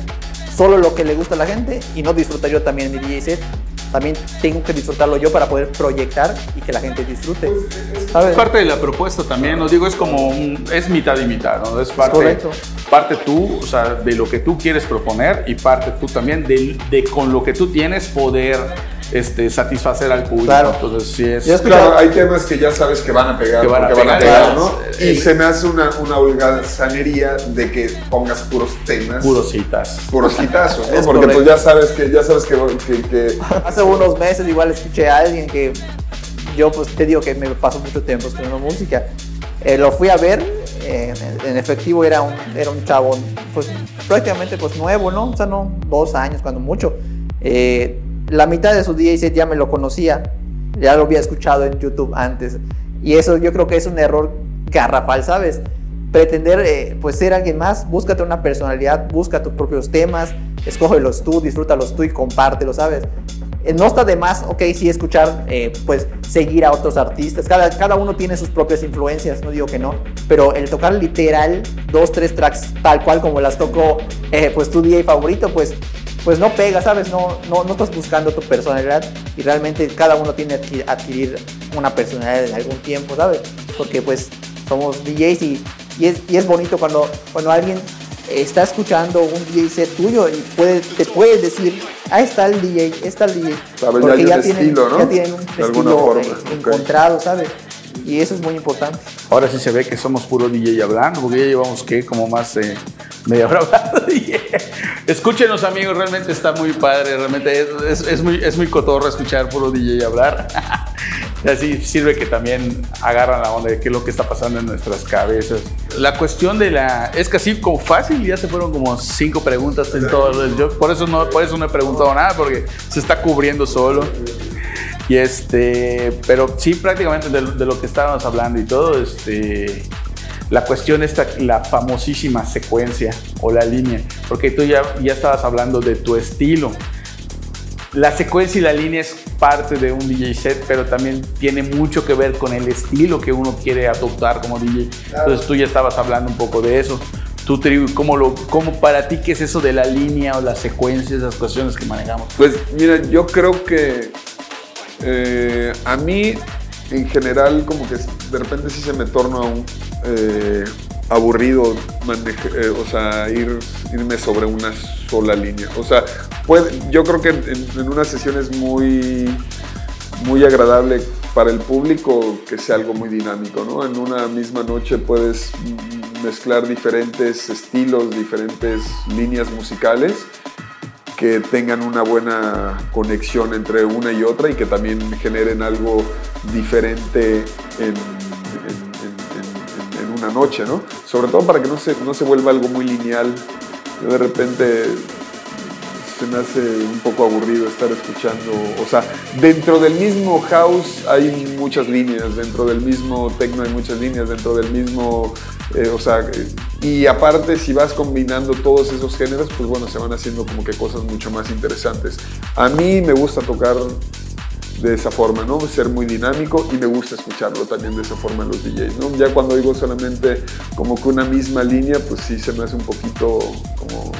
solo lo que le gusta a la gente y no disfrutar yo también mi DJ set. También tengo que disfrutarlo yo para poder proyectar y que la gente disfrute. Es parte de la propuesta también, os digo, es como es mitad y mitad, ¿no? Es parte, Correcto. parte tú, o sea, de lo que tú quieres proponer y parte tú también de, de con lo que tú tienes poder este, satisfacer al público. Claro. Entonces, sí es. Claro, hay temas que ya sabes que van a pegar. Que van a pegar, ¿no? Y se me hace una, una holgazanería de que pongas puros temas. Puros citas. Puros hitazos, ¿no? Porque pues ya sabes que, ya sabes que, que, Hace unos meses igual escuché a alguien que yo pues te digo que me paso mucho tiempo escuchando música. Eh, lo fui a ver, en, efectivo era un, era un chavo pues prácticamente pues nuevo, ¿no? O sea, no, dos años cuando mucho. Eh, la mitad de su DJ ya me lo conocía, ya lo había escuchado en YouTube antes. Y eso yo creo que es un error garrafal, ¿sabes? Pretender eh, pues ser alguien más, búscate una personalidad, busca tus propios temas, escógelos tú, disfrútalos tú y compártelos, ¿sabes? Eh, no está de más, ok, sí escuchar, eh, pues seguir a otros artistas, cada, cada uno tiene sus propias influencias, no digo que no, pero el tocar literal dos, tres tracks tal cual como las tocó pues tu DJ favorito, pues pues no pega, ¿sabes? No, no, no estás buscando tu personalidad y realmente cada uno tiene que adquirir una personalidad en algún tiempo, ¿sabes? Porque pues somos DJs y, y, es, y es bonito cuando, cuando alguien está escuchando un DJ set tuyo y puede, te puede decir, ahí está el DJ, está el DJ. Porque ya, tienen, estilo, ¿no? ya tienen un de estilo forma. encontrado, ¿sabes? Y eso es muy importante. Ahora sí se ve que somos puro DJ hablando, porque ya llevamos, ¿qué? Como más eh, media hora hablando Escúchenos, amigos, realmente está muy padre, realmente es, es, muy, es muy cotorro escuchar puro DJ hablar. y así sirve que también agarran la onda de qué es lo que está pasando en nuestras cabezas. La cuestión de la... Es casi como fácil, ya se fueron como cinco preguntas en todo. Yo por eso no, por eso no he preguntado nada, porque se está cubriendo solo. Y este, pero sí, prácticamente de, de, lo que estábamos hablando y todo, este, la cuestión está la famosísima secuencia o la línea, porque tú ya, ya estabas hablando de tu estilo. La secuencia y la línea es parte de un DJ set, pero también tiene mucho que ver con el estilo que uno quiere adoptar como DJ. Entonces tú ya estabas hablando un poco de eso. Tú, ¿cómo, lo, ¿Cómo para ti qué es eso de la línea o la secuencia, esas cuestiones que manejamos? Pues mira, yo creo que eh, a mí, en general, como que de repente sí se me torna un, eh, aburrido eh, o sea, ir, irme sobre una sola línea. O sea, puede, yo creo que en, una sesión es muy, muy agradable para el público que sea algo muy dinámico, ¿no? En una misma noche puedes mezclar diferentes estilos, diferentes líneas musicales que tengan una buena conexión entre una y otra y que también generen algo diferente en, una noche, ¿no? Sobre todo para que no se, no se vuelva algo muy lineal. de repente se me hace un poco aburrido estar escuchando, o sea, dentro del mismo house hay muchas líneas, dentro del mismo techno hay muchas líneas, dentro del mismo, eh, o sea, y aparte si vas combinando todos esos géneros, pues bueno, se van haciendo como que cosas mucho más interesantes. A mí me gusta tocar de esa forma, ¿no? Ser muy dinámico y me gusta escucharlo también de esa forma en los DJs, ¿no? Ya cuando digo solamente como que una misma línea, pues sí se me hace un poquito como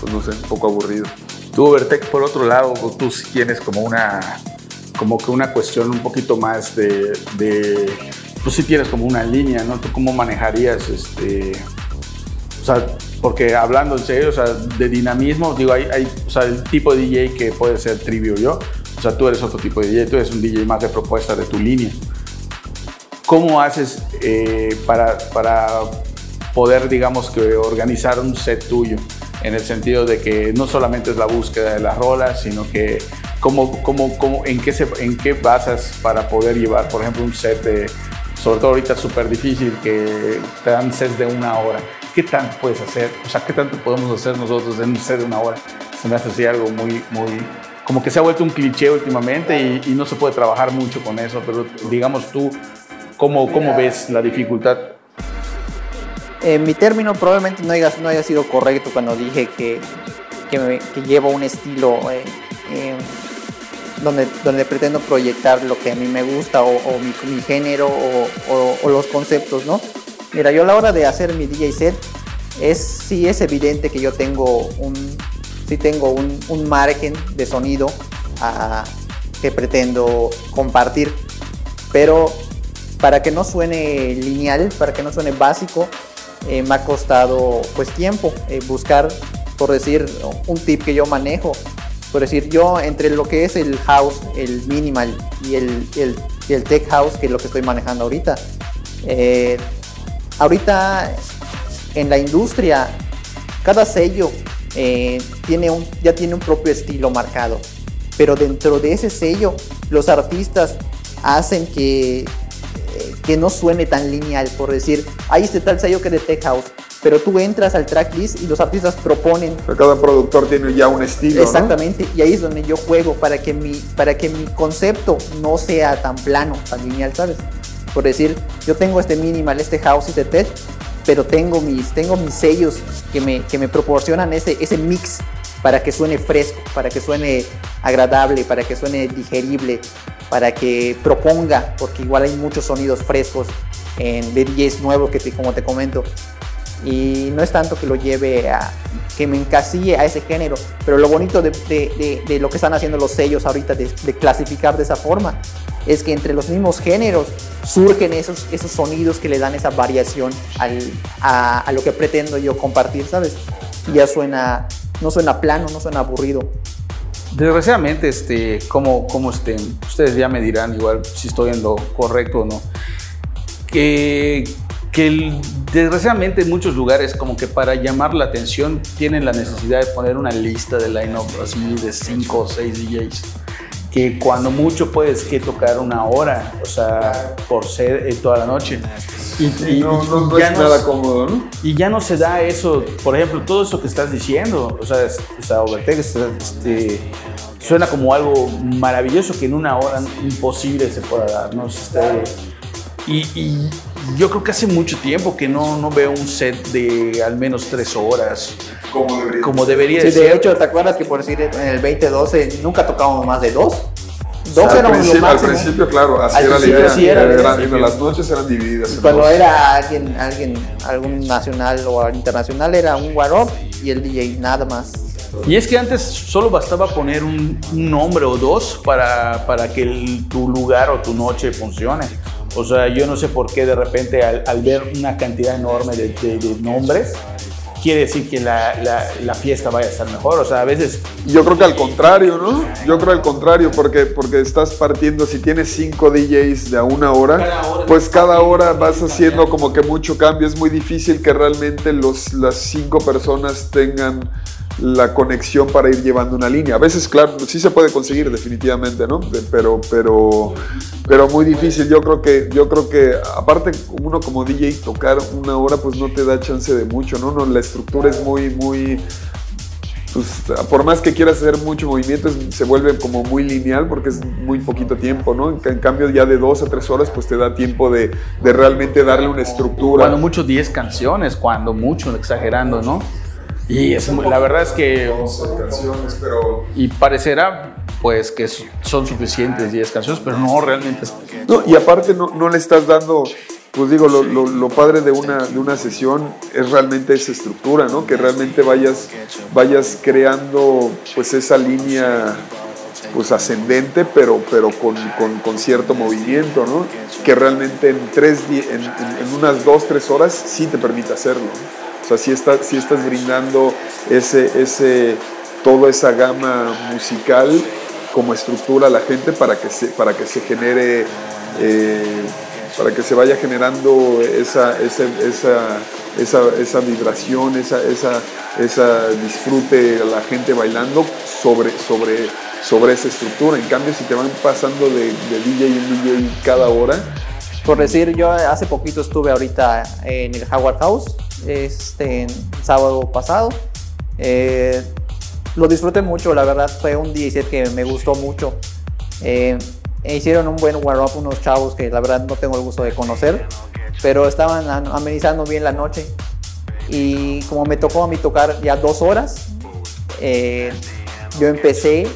pues, no sé, un poco aburrido. Tú, Vertec, por otro lado, tú sí tienes como una, como que una cuestión un poquito más de, de pues sí tienes como una línea, ¿no? ¿Tú cómo manejarías este, o sea, porque hablando en serio, o sea, de dinamismo, digo, hay, hay o sea, el tipo de DJ que puede ser Trivio yo, sea, tú eres otro tipo de DJ, tú eres un DJ más de propuesta de tu línea. ¿Cómo haces eh, para, para poder, digamos, que organizar un set tuyo? en el sentido de que no solamente es la búsqueda de las rolas, sino que cómo, cómo, cómo, en, qué en qué basas para poder llevar, por ejemplo, un set de, sobre todo ahorita súper difícil, que te dan sets de una hora. ¿Qué tanto puedes hacer? O sea, ¿qué tanto podemos hacer nosotros en un set de una hora? Se me hace así algo muy, muy, como que se ha vuelto un cliché últimamente y, y no se puede trabajar mucho con eso, pero digamos tú, ¿cómo, cómo ves la dificultad mi término probablemente no haya, no haya sido correcto cuando dije que, que, llevo un estilo eh, em, donde, donde pretendo proyectar lo que a mí me gusta o, mi, género o, los conceptos, ¿no? Mira, yo a la hora de hacer mi DJ set, es, sí es evidente que yo tengo un, sí tengo un, un margen de sonido ah, que pretendo compartir, pero para que no suene lineal, para que no suene básico, eh, me ha costado pues tiempo eh, buscar, por decir, un tip que yo manejo. Por decir, yo entre lo que es el house, el minimal y el, el, tech house, que es lo que estoy manejando ahorita. Eh, ahorita en la industria, cada sello tiene un, ya tiene un propio estilo marcado. Pero dentro de ese sello, los artistas hacen que que no suene tan lineal, por decir, ahí está tal sello que de Tech House, pero tú entras al tracklist y los artistas proponen. cada productor tiene ya un estilo. Exactamente, y ahí es donde yo juego para que, mi, para que mi concepto no sea tan plano, tan lineal, ¿sabes? Por decir, yo tengo este minimal, este house y este tech, pero tengo mis, tengo mis sellos que me, que me proporcionan ese, ese mix para que suene fresco, para que suene agradable, para que suene digerible, para que proponga, porque igual hay muchos sonidos frescos en DJs nuevos que como te comento. Y no es tanto que lo lleve a que me encasille a ese género, pero lo bonito de, lo que están haciendo los sellos ahorita de, clasificar de esa forma es que entre los mismos géneros surgen esos, esos sonidos que le dan esa variación al, a, a, lo que pretendo yo compartir, ¿sabes? Ya suena, no suena plano, no suena aburrido, Desgraciadamente, este, como, como estén, ustedes ya me dirán igual si estoy en lo correcto o no, que, que desgraciadamente en muchos lugares como que para llamar la atención tienen la necesidad de poner una lista de line-up así de 5 o 6 DJs que cuando mucho puedes que tocar una hora, o sea, por ser eh, toda la noche. Y, no, no, es nada cómodo, ¿no? Y ya no se da eso, por ejemplo, todo eso que estás diciendo, o sea, o este, suena como algo maravilloso que en una hora imposible se pueda dar, ¿no? Este, y, yo creo que hace mucho tiempo que no, no veo un set de al menos tres horas. Como debería, como debería sí, de hecho, ¿te acuerdas que por decir en el 2012 nunca tocábamos más de dos? Dos al, principio, al principio, claro, así era la idea. Sí era, las noches eran divididas. Cuando era alguien, alguien, algún nacional o internacional, era un warop y el DJ nada más. Y es que antes solo bastaba poner un, nombre o dos para, para que tu lugar o tu noche funcione. O sea, yo no sé por qué de repente al, al ver una cantidad enorme de, de- de nombres, quiere decir que la, la- la fiesta vaya a estar mejor. O sea, a veces Yo creo que al contrario, ¿no? Yo creo al contrario, porque, porque estás partiendo, si tienes cinco DJs de a una hora, pues cada hora vas haciendo como que mucho cambio. Es muy difícil que realmente los, las cinco personas tengan la conexión para ir llevando una línea. A veces, claro, sí se puede conseguir definitivamente, ¿no? Pero, pero, pero muy difícil. Yo creo que, yo creo que aparte uno como DJ tocar una hora, pues no te da chance de mucho, ¿no? no la estructura es muy, muy pues, por más que quieras hacer mucho movimiento, se vuelve como muy lineal porque es muy poquito tiempo, ¿no? En cambio, ya de dos a tres horas, pues te da tiempo de, de realmente darle una estructura. Cuando mucho 10 canciones, cuando mucho, exagerando, ¿no? Y es, la verdad es que, canciones, pero... y parecerá pues que son suficientes 10 canciones, pero no, realmente es- No, y aparte no, no le estás dando, pues digo, lo, lo- lo padre de una, de una sesión es realmente esa estructura, ¿no? Que realmente vayas, vayas creando pues esa línea pues ascendente, pero, pero con, con- con cierto movimiento, ¿no? Que realmente en, tres, en, en- en unas dos, tres horas sí te permite hacerlo. ¿no? O sea, sí, está, sí estás brindando ese, ese, toda esa gama musical como estructura a la gente para que se, para que se genere, eh, para que se vaya generando esa, esa, esa, esa, esa vibración, esa, esa, esa disfrute a la gente bailando sobre, sobre, sobre esa estructura. En cambio, si te van pasando de, de DJ en DJ cada hora, Por decir, yo hace poquito estuve ahorita en el Howard House, este sábado pasado. Eh, lo disfruté mucho, la verdad fue un 17 que me gustó mucho. Eh, e hicieron un buen warm-up unos chavos que la verdad no tengo el gusto de conocer, pero estaban am- amenizando bien la noche. Y como me tocó a mí tocar ya dos horas, eh, yo empecé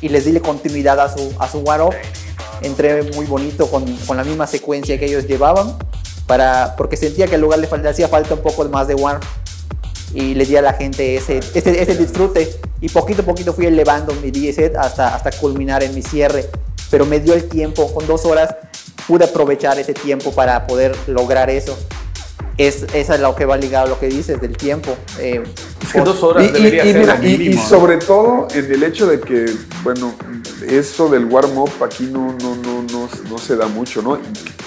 y les di continuidad a su, a su warm-up. Entré muy bonito con, con la misma secuencia que ellos llevaban, para, porque sentía que al lugar le, le hacía falta un poco más de warm y le di a la gente ese, ese, ese disfrute y poquito a poquito fui elevando mi DJ set hasta, hasta culminar en mi cierre pero me dio el tiempo con dos horas pude aprovechar ese tiempo para poder lograr eso es, esa es lo que va ligado a lo que dices del tiempo eh, es que dos horas Y, debería y ser mira, lo y- y mínimo. ¿no? sobre todo en el hecho de que, bueno, eso del warm-up aquí no, no, no, no, no se da mucho, ¿no?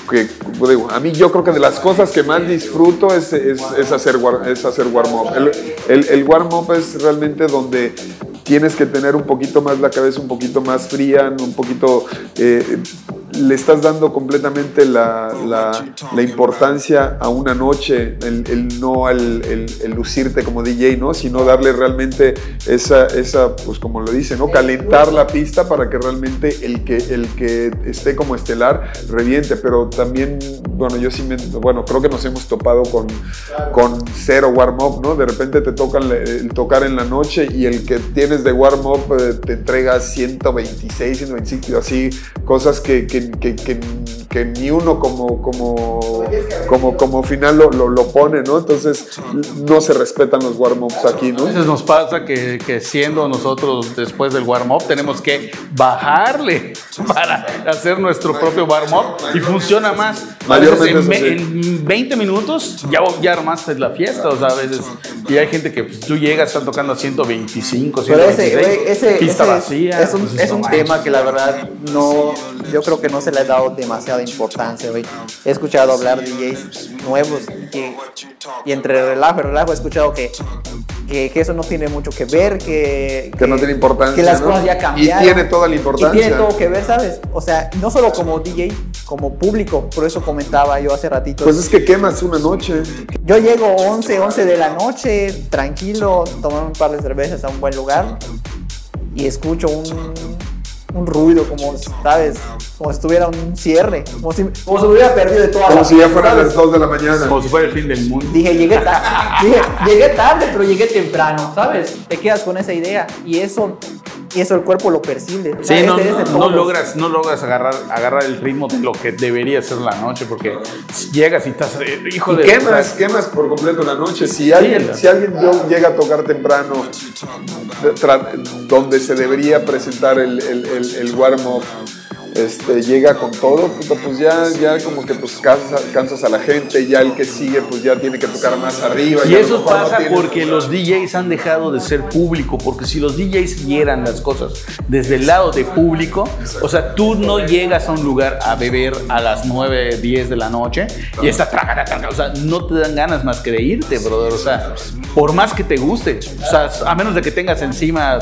Que, digo, a mí yo creo que de las cosas que más disfruto es, es, hacer, es hacer warm-up. El, el, el warm-up es realmente donde tienes que tener un poquito más la cabeza, un poquito más fría, un poquito... eh, le estás dando completamente la, la- la importancia a una noche, el, el no al el, el lucirte como DJ, ¿no? Sino darle realmente esa, esa, pues como lo dice, ¿no? Calentar la pista para que realmente el que, el que esté como estelar reviente. Pero también, bueno, yo sí me, bueno, creo que nos hemos topado con, con cero warm-up, ¿no? De repente te tocan el tocar en la noche y el que tienes de warm-up eh, te entrega 126, 125, así, cosas que, que, que- que- que ni uno como, como, como, como final lo, lo, lo pone, ¿no? Entonces no se respetan los warm-ups aquí, ¿no? A veces nos pasa que, que siendo nosotros después del warm-up tenemos que bajarle para hacer nuestro propio warm-up y funciona más. En, Mayormente es en 20 minutos ya, ya armaste la fiesta, o sea, a veces. Y hay gente que pues, tú llegas, están tocando a 125, Pero ese, 126, ese, pista ese vacía. es un, pues, es un tema que la verdad no, yo creo que no se le ha dado demasiada importancia, güey. He escuchado hablar de DJs nuevos que, y entre relajo y relajo he escuchado que, que, que eso no tiene mucho que ver, que, Que no tiene importancia, que las ¿no? cosas ya Y cambiaron. tiene toda la importancia. Y tiene todo que ver, ¿sabes? O sea, no solo como DJ, como público, por eso comentaba yo hace ratito. Pues es que quemas una noche. Yo llego 11, 11 de la noche, tranquilo, tomar un par de cervezas a un buen lugar y escucho un, un ruido como, ¿sabes? Como si estuviera un cierre, como si, como si me hubiera perdido de toda Como la si ya fiesta, fueran ¿sabes? las 2 de la mañana. Como si fuera el fin del mundo. Dije, llegué, dije, llegué tarde, pero llegué temprano, ¿sabes? Te quedas con esa idea y eso, y eso el cuerpo lo percibe. Sí, no, logras, no logras agarrar, agarrar el ritmo de lo que debería ser la noche, porque llegas y estás, eh, hijo de... quemas, quemas por completo la noche. Si alguien, la- si alguien llega a tocar temprano, donde se debería presentar el, el, el- el warm-up, este, llega con todo, pues ya, ya como que pues cansas, cansas, a la gente, ya el que sigue pues ya tiene que tocar más arriba. Y eso pasa porque los DJs han dejado de ser público, porque si los DJs vieran las cosas desde el lado de público, o sea, tú no llegas a un lugar a beber a las 9, 10 de la noche y está traga, traga, o sea, no te dan ganas más que de irte, brother, o sea, por más que te guste, o sea, a menos de que tengas encima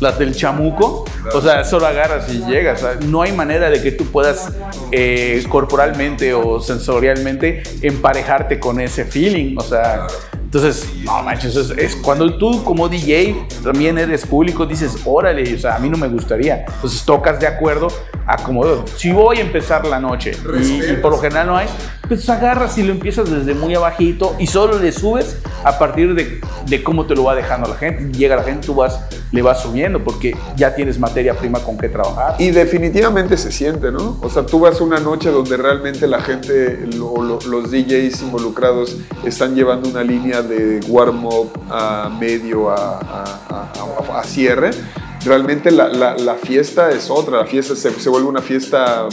las del chamuco, o sea, solo agarras y llegas. no hay manera de que tú puedas eh, corporalmente o sensorialmente emparejarte con ese feeling. O sea, entonces, no manches, es, cuando tú como DJ también eres público, dices, órale, o sea, a mí no me gustaría. Entonces tocas de acuerdo a como, si voy a empezar la noche y, por lo general no hay, pues agarras y lo empiezas desde muy abajito y solo le subes a partir de, de cómo te lo va dejando la gente. Llega la gente, tú vas, le vas subiendo porque ya tienes materia prima con qué trabajar. Y definitivamente se siente, ¿no? O sea, tú vas una noche donde realmente la gente, los DJs involucrados están llevando una línea de warm-up a medio a, cierre, realmente la, fiesta es otra, la fiesta se, vuelve una fiesta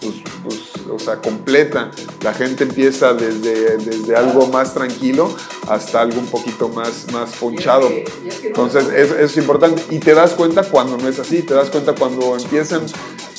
pues, pues, o sea, completa. La gente empieza desde, desde algo más tranquilo hasta algo un poquito más, más ponchado. Entonces, eso es importante. Y te das cuenta cuando no es así, te das cuenta cuando empiezan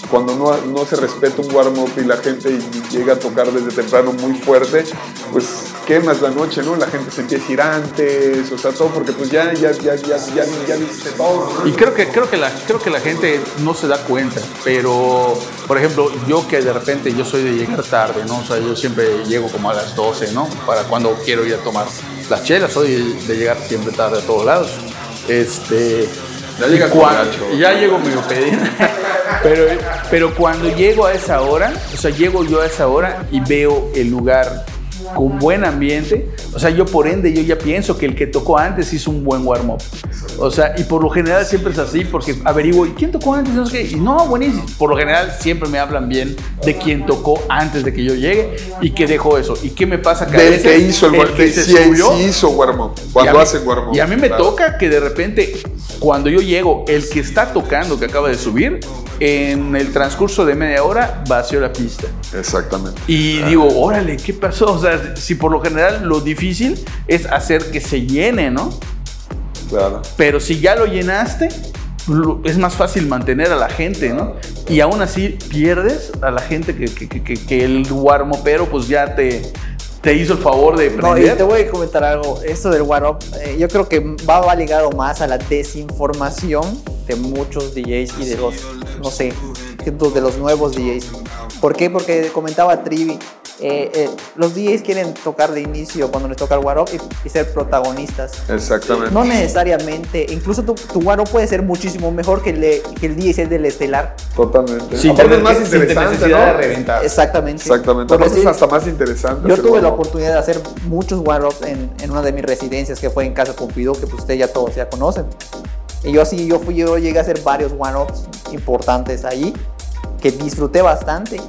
cuando no, no se respeta un warm-up y la gente llega a tocar desde temprano muy fuerte, pues quemas la noche, ¿no? La gente se empieza a ir antes, o sea, todo porque pues ya, ya, ya, ya, ya, ya viste todo. Y creo que, creo, que la, creo que la gente no se da cuenta, pero, por ejemplo, yo que de repente yo soy de llegar tarde, ¿no? O sea, yo siempre llego como a las 12, ¿no? Para cuando quiero ir a tomar las chelas, soy de llegar siempre tarde a todos lados. Este, ya llegas Ya llego medio pero, pero cuando llego a esa hora, o sea, llego yo a esa hora y veo el lugar con buen ambiente, o sea, yo por ende yo ya pienso que el que tocó antes hizo un buen warm-up. O sea, y por lo general siempre es así, porque averiguo, ¿y quién tocó antes? No, y no, buenísimo. Por lo general siempre me hablan bien de quién tocó antes de que yo llegue y que dejó eso. ¿Y qué me pasa? Que a veces hizo el, el que se subió, hizo warm-up, cuando hacen warm-up. Y a mí me toca que de repente, cuando yo llego, el que está tocando, que acaba de subir, en el transcurso de media hora vació la pista. Exactamente. Y digo, órale, ¿qué pasó? O sea, si por lo general lo difícil es hacer que se llene, ¿no? Claro. Pero si ya lo llenaste, es más fácil mantener a la gente, ¿no? Y aún así pierdes a la gente que, que, que, que el pero pues ya te, te hizo el favor de prender. No, y te voy a comentar algo. Esto del warm eh, yo creo que va, va ligado más a la desinformación de muchos DJs y de los, no sé, de los nuevos DJs. ¿Por qué? Porque comentaba Trivi, eh, eh, los DJs quieren tocar de inicio cuando les toca el warm y, ser protagonistas. Exactamente. No necesariamente, incluso tu, tu puede ser muchísimo mejor que el, que el DJ del estelar. Totalmente. Sí, es más interesante, ¿no? De Exactamente. Exactamente. es hasta más interesante. Yo tuve la oportunidad de hacer muchos warm en, en, una de mis residencias que fue en Casa Pompidou, que pues ustedes ya todos ya conocen. Y yo sí, yo, fui, yo llegué a hacer varios one-ups importantes ahí, que disfruté bastante.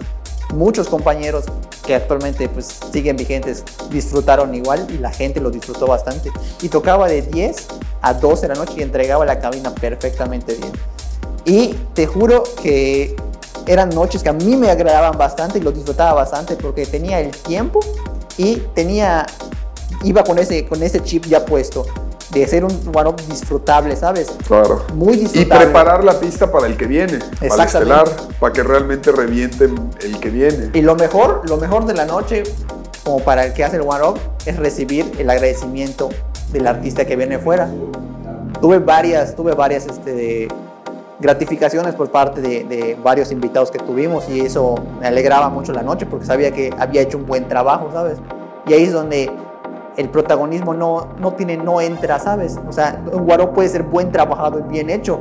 Muchos compañeros que actualmente pues, siguen vigentes disfrutaron igual y la gente lo disfrutó bastante. Y tocaba de 10 a 12 de la noche y entregaba la cabina perfectamente bien. Y te juro que eran noches que a mí me agradaban bastante y lo disfrutaba bastante porque tenía el tiempo y tenía iba con ese con ese chip ya puesto de ser un warm disfrutable, ¿sabes? Claro. Muy disfrutable. Y preparar la pista para el que viene, para el estelar, para que realmente reviente el que viene. Y lo mejor, lo mejor de la noche, como para el que hace el warm es recibir el agradecimiento del artista que viene fuera. Tuve varias, tuve varias este, gratificaciones por parte de, de, varios invitados que tuvimos y eso me alegraba mucho la noche porque sabía que había hecho un buen trabajo, ¿sabes? Y ahí es donde el protagonismo no, no tiene, no entra, ¿sabes? O sea, un guaro puede ser buen trabajado y bien hecho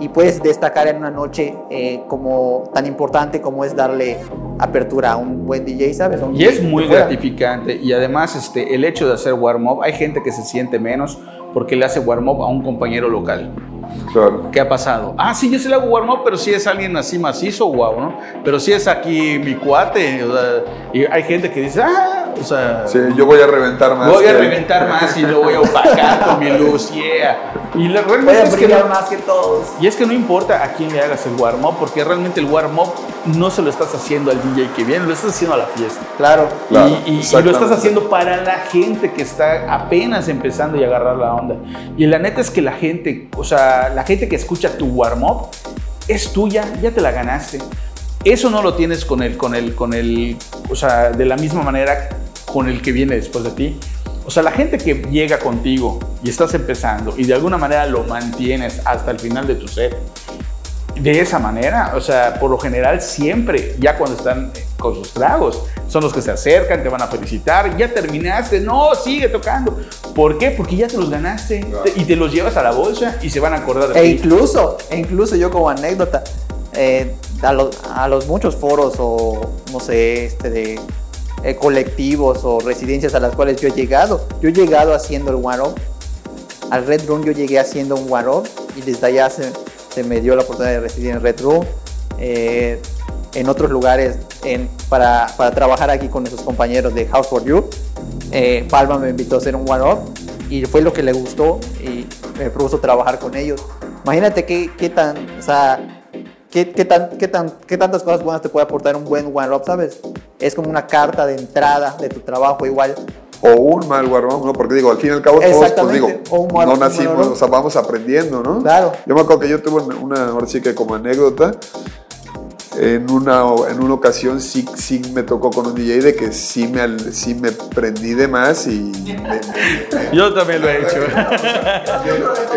y puedes destacar en una noche eh, como tan importante como es darle apertura a un buen DJ, ¿sabes? y es muy gratificante y además este, el hecho de hacer warm-up, hay gente que se siente menos porque le hace warm-up a un compañero local. Claro. ¿Qué ha pasado? Ah, sí, yo sí le hago warm-up, pero si es alguien así macizo, guau, ¿no? Pero si es aquí mi cuate, y hay gente que dice, ah, O sea, Sí, yo voy a reventar más. voy a que él. reventar más y lo voy a opacar con mi luz, yeah. Y Voy realmente a es que brillar no- más que todos. y es que no importa a quién le hagas el warm-up, porque realmente el warm-up no se lo estás haciendo al DJ que viene, lo estás haciendo a la fiesta. Claro. Claro, y, y- y lo estás haciendo para la gente que está apenas empezando y agarrar la onda. Y la neta es que la gente, o sea, la gente que escucha tu warm-up es tuya, ya te la ganaste. Eso no lo tienes con el, con el, con el, o sea, de la misma manera con el que viene después de ti. O sea, la gente que llega contigo y estás empezando y de alguna manera lo mantienes hasta el final de tu set, de esa manera, o sea, por lo general siempre, ya cuando están con sus tragos, son los que se acercan, te van a felicitar, ya terminaste, no, sigue tocando. ¿Por qué? Porque ya te los ganaste te- y te los llevas a la bolsa y se van a acordar de E ti. incluso, e incluso yo como anécdota, eh, a, los, a los muchos foros o, no sé, este de eh, colectivos o residencias a las cuales yo he llegado, yo he llegado haciendo el one-up. Al Red Room yo llegué haciendo un one-up y desde allá se, se me dio la oportunidad de residir en Red Room. eh, en otros lugares en- para, para trabajar aquí con nuestros compañeros de House for You. Eh, Palma me invitó a hacer un one-up y fue lo que le gustó y me propuso trabajar con ellos. Imagínate qué, qué tan, o sea, qué, qué tan, qué, tan, qué tantas cosas buenas te puede aportar un buen one-up, ¿sabes? Es como una carta de entrada de tu trabajo igual. O un mal warm ¿no? Porque digo, al fin y al cabo todos, pues digo, no nacimos, o sea, vamos aprendiendo, ¿no? Claro. Yo me acuerdo que yo tuve una, una- ahora sí que como anécdota, en una, en una ocasión sí, sí me tocó con un DJ de que sí me, sí me prendí de más y... me- me- Yo también lo he hecho.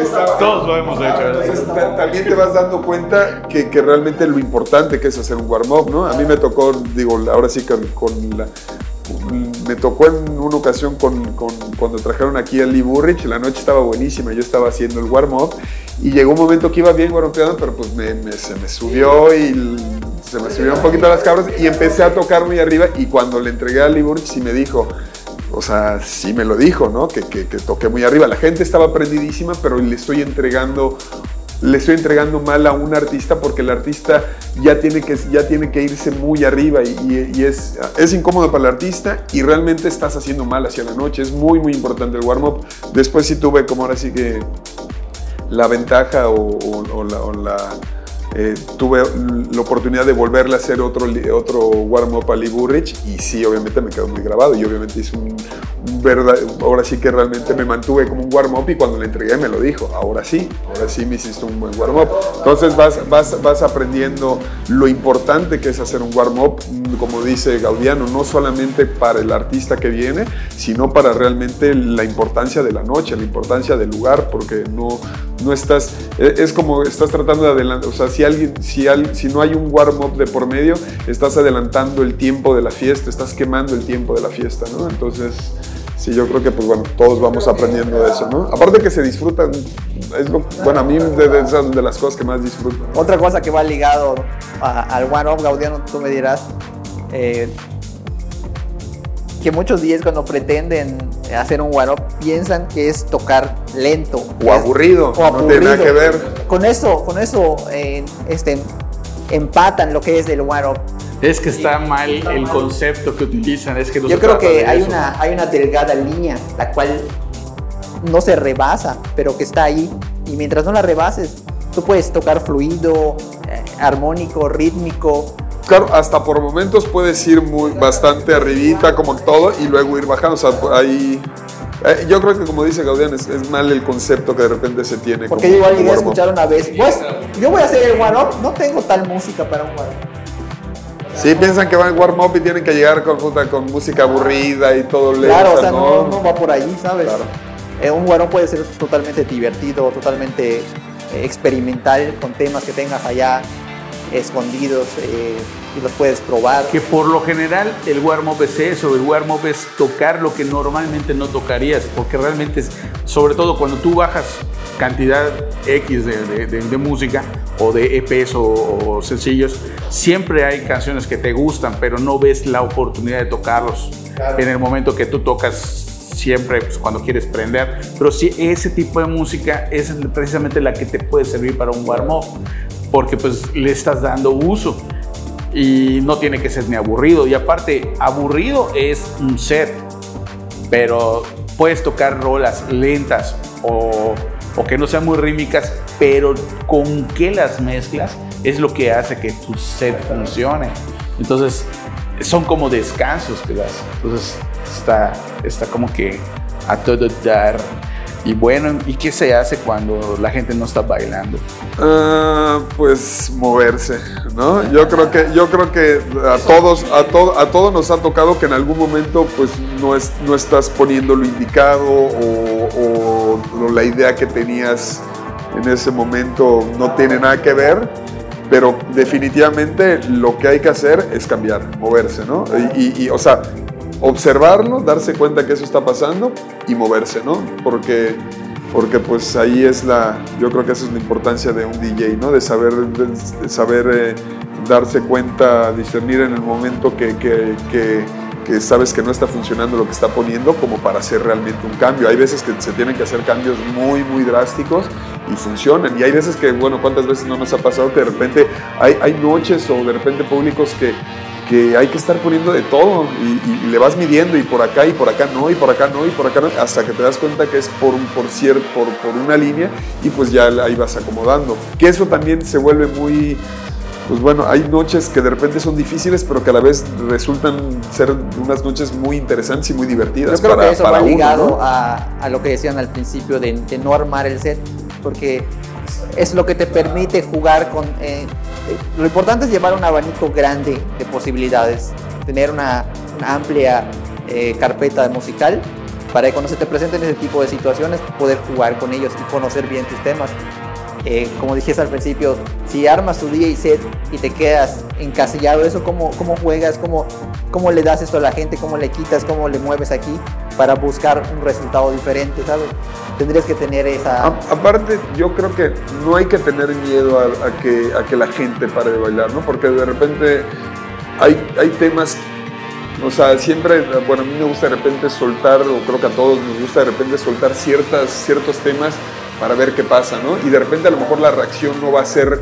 estaba- Todos lo hemos hecho. Entonces, ta- también te vas dando cuenta que, que realmente lo importante que es hacer un warm-up, ¿no? A mí me tocó, digo, ahora sí que con la... Me tocó en una ocasión con, con- cuando trajeron aquí a Lee Burrich, la noche estaba buenísima, yo estaba haciendo el warm-up y llegó un momento que iba bien warmpeando, pero pues me- se me subió y se me subieron un poquito las cabras y empecé a tocar muy arriba y cuando le entregué a Lee Burrich sí me dijo, o sea, sí me lo dijo, ¿no? Que, que, que toqué muy arriba. La gente estaba prendidísima, pero le estoy entregando, le estoy entregando mal a un artista porque el artista ya tiene que, ya tiene que irse muy arriba y, es, es incómodo para el artista y realmente estás haciendo mal hacia la noche. Es muy, muy importante el warm-up. Después sí tuve como ahora sí que la ventaja o la, eh, tuve la oportunidad de volverle a hacer otro, otro warm-up a Lee Burrich y sí, obviamente me quedó muy grabado y obviamente hice un, un verdad, ahora sí que realmente me mantuve como un warm-up y cuando le entregué me lo dijo, ahora sí, ahora sí me hiciste un buen warm-up. Entonces vas, vas, vas aprendiendo lo importante que es hacer un warm-up, como dice Gaudiano, no solamente para el artista que viene, sino para realmente la importancia de la noche, la importancia del lugar, porque no, no estás, e- es como estás tratando de adelantar, o sea, si alguien, si, al- si no hay un warm-up de por medio, estás adelantando el tiempo de la fiesta, estás quemando el tiempo de la fiesta, ¿no? Entonces, sí, yo creo que, pues bueno, todos vamos aprendiendo de eso, ¿no? Aparte que se disfrutan, es lo, bueno, a mí de, de esas de las cosas que más disfruto. Otra cosa que va ligado a- al one-up, Gaudiano, tú me dirás, eh, que muchos días cuando pretenden hacer un one-up piensan que es tocar lento. O Es- aburrido, o no tiene nada aburrido. que ver. Con eso, con eso eh, este, empatan lo que es el one-up. Es que está mal el concepto que utilizan. Es que no Yo se creo trata que de hay eso. una, hay una delgada línea, la cual no se rebasa, pero que está ahí. Y mientras no la rebases, tú puedes tocar fluido, eh, armónico, rítmico. Claro, hasta por momentos puedes ir muy, bastante arribita, como todo, y luego ir bajando. O sea, ahí. eh, yo creo que, como dice Gaudián, es, es mal el concepto que de repente se tiene. Porque como yo igual llegué a warm-up. escuchar una vez, pues yo voy a hacer el one-up, no tengo tal música para un one-up. Sí, piensan que van al warm-up y tienen que llegar con, con música aburrida y todo lento. Claro, o sea, no, no va por ahí, ¿sabes? Claro. Eh, un one-up puede ser totalmente divertido, totalmente eh, experimental, con temas que tengas allá escondidos eh, y los puedes probar. Que por lo general el warm-up es eso, el warm-up es tocar lo que normalmente no tocarías, porque realmente es, sobre todo cuando tú bajas cantidad X de, de- de- de música o de EPs o, o sencillos, siempre hay canciones que te gustan, pero no ves la oportunidad de tocarlos en el momento que tú tocas siempre pues, cuando quieres prender. Pero sí, ese tipo de música es precisamente la que te puede servir para un warm-up, porque pues le estás dando uso. y no tiene que ser ni aburrido. Y aparte, aburrido es un set, pero puedes tocar rolas lentas o, que no sean muy rítmicas, pero con qué las mezclas es lo que hace que tu set funcione. Entonces, son como descansos que das. Entonces, está, está como que a todo dar. Y bueno, ¿y qué se hace cuando la gente no está bailando? Ah, pues moverse, ¿no? Yo creo que, yo creo que a todos, a, todo, a todos nos ha tocado que en algún momento pues no, es, no estás poniendo lo indicado o, o la idea que tenías en ese momento no tiene nada que ver pero definitivamente lo que hay que hacer es cambiar, moverse, ¿no? Y, y, o sea, observarlo, darse cuenta que eso está pasando y moverse, ¿no? Porque, porque pues ahí es la, yo creo que esa es la importancia de un DJ, ¿no? De saber, de, saber eh, darse cuenta, discernir en el momento que, que, que que sabes que no está funcionando lo que está poniendo como para hacer realmente un cambio. Hay veces que se tienen que hacer cambios muy, muy drásticos y funcionan. Y hay veces que, bueno, ¿cuántas veces no nos ha pasado que de repente hay, hay noches o de repente públicos que, que hay que estar poniendo de todo y, le vas midiendo y por acá y por acá no y por acá no y por acá no hasta que te das cuenta que es por un por cierto por, por una línea y pues ya ahí vas acomodando que eso también se vuelve muy pues bueno, hay noches que de repente son difíciles, pero que a la vez resultan ser unas noches muy interesantes y muy divertidas. Yo creo que eso va ligado a, a, lo que decían al principio de, de, no armar el set, porque es lo que te permite jugar con... Eh, lo importante es llevar un abanico grande de posibilidades, tener una, amplia eh, carpeta musical para que cuando se te presenten ese tipo de situaciones poder jugar con ellos y conocer bien tus temas. Eh, como dijiste al principio, si armas tu DJ set y te quedas encasillado, eso cómo, cómo juegas, cómo, cómo le das esto a la gente, cómo le quitas, cómo le mueves aquí para buscar un resultado diferente, ¿sabes? Tendrías que tener esa... aparte, yo creo que no hay que tener miedo a, que, a que la gente pare de bailar, ¿no? Porque de repente hay, hay temas o sea, siempre, bueno, a mí me gusta de repente soltar, o creo que a todos nos gusta de repente soltar ciertas, ciertos temas para ver qué pasa, ¿no? Y de repente a lo mejor la reacción no va a ser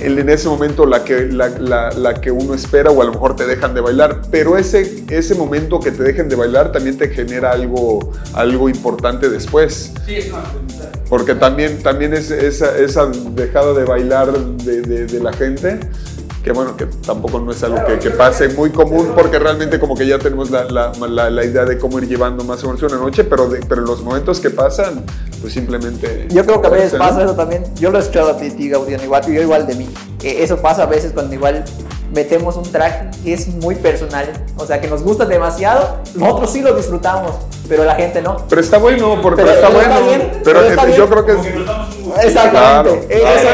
en ese momento la que, la, que uno espera o a lo mejor te dejan de bailar, pero ese, ese momento que te dejen de bailar también te genera algo, algo importante después. Sí, es Porque también, también es esa, esa dejada de bailar de, de la gente que bueno, que tampoco no es algo que, pase muy común porque realmente como que ya tenemos la, la, la, idea de cómo ir llevando más o menos una noche, pero, de, pero los momentos que pasan, pues simplemente... Yo creo que a veces pasa eso también, yo lo he escuchado a ti, Gaudiano, igual, yo igual de mí, eso pasa a veces cuando igual metemos un track que es muy personal, o sea, que nos gusta demasiado, nosotros sí lo disfrutamos, pero la gente no. Pero está bueno, porque pero, está, bueno, pero, yo creo que... Es, exactamente, eso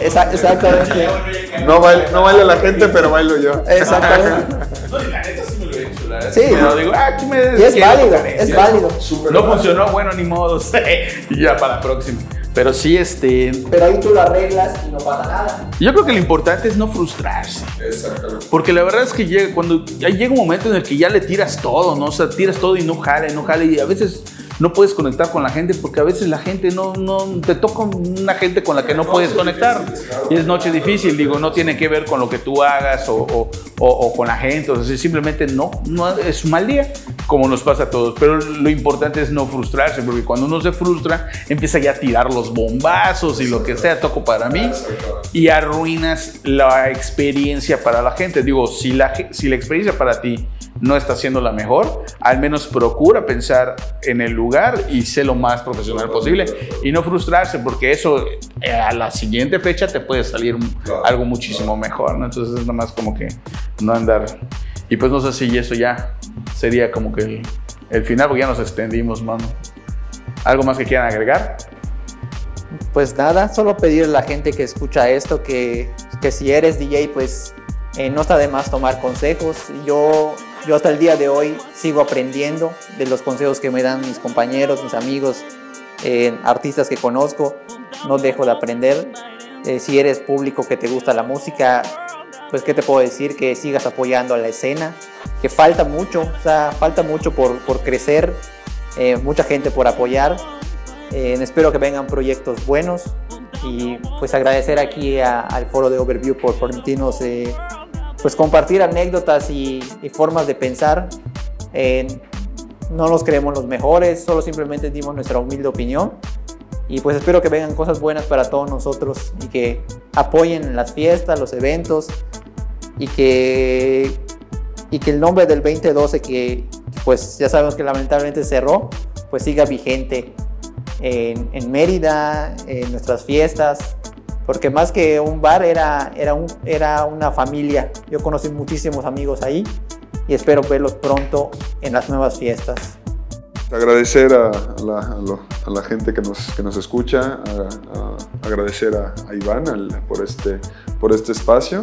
es, exactamente. No baila, no baila la gente, pero bailo yo. Exactamente. No, la neta sí me lo he hecho, la Sí. Pero digo, ah, aquí me Y es válido, es válido. No funcionó, bueno, ni modo. y ya para la próxima. Pero sí, este. Pero ahí tú lo arreglas y no pasa nada. Yo creo que lo importante es no frustrarse. Exactamente. Porque la verdad es que llega, cuando ya llega un momento en el que ya le tiras todo, ¿no? O sea, tiras todo y no jale, no jale. Y a veces no puedes conectar con la gente porque a veces la gente no, no te toca una gente con la que no puedes conectar. Y es noche difícil, digo, no tiene que ver con lo que tú hagas o, o, o, con la gente, o sea, simplemente no, no es un mal día, como nos pasa a todos. Pero lo importante es no frustrarse, porque cuando uno se frustra, empieza ya a tirar los bombazos y lo que sea, toco para mí, y arruinas la experiencia para la gente. Digo, si la, si la experiencia para ti no está siendo la mejor, al menos procura pensar en el lugar y sé lo más profesional posible y no frustrarse porque eso eh, a la siguiente fecha te puede salir algo muchísimo mejor, ¿no? Entonces es nada más como que no andar. Y pues no sé si eso ya sería como que el, el final, porque ya nos extendimos, mano. ¿Algo más que quieran agregar? Pues nada, solo pedirle a la gente que escucha esto que, que si eres DJ, pues eh, no está de más tomar consejos. Yo yo hasta el día de hoy sigo aprendiendo de los consejos que me dan mis compañeros, mis amigos, eh, artistas que conozco. No dejo de aprender. Eh, si eres público que te gusta la música, pues qué te puedo decir, que sigas apoyando a la escena, que falta mucho, o sea, falta mucho por, por crecer, eh, mucha gente por apoyar. espero que vengan proyectos buenos y pues agradecer aquí al foro de Overview por permitirnos pues compartir anécdotas y, formas de pensar. no nos creemos los mejores, solo simplemente dimos nuestra humilde opinión. Y pues espero que vengan cosas buenas para todos nosotros y que apoyen las fiestas, los eventos y que, y que el nombre del 2012 que pues ya sabemos que lamentablemente cerró, pues siga vigente en, en Mérida, en nuestras fiestas, porque más que un bar era, era, un, era una familia. Yo conocí muchísimos amigos ahí y espero verlos pronto en las nuevas fiestas. Agradecer a, la, gente que nos, que nos escucha, agradecer a, Iván por, este, por este espacio.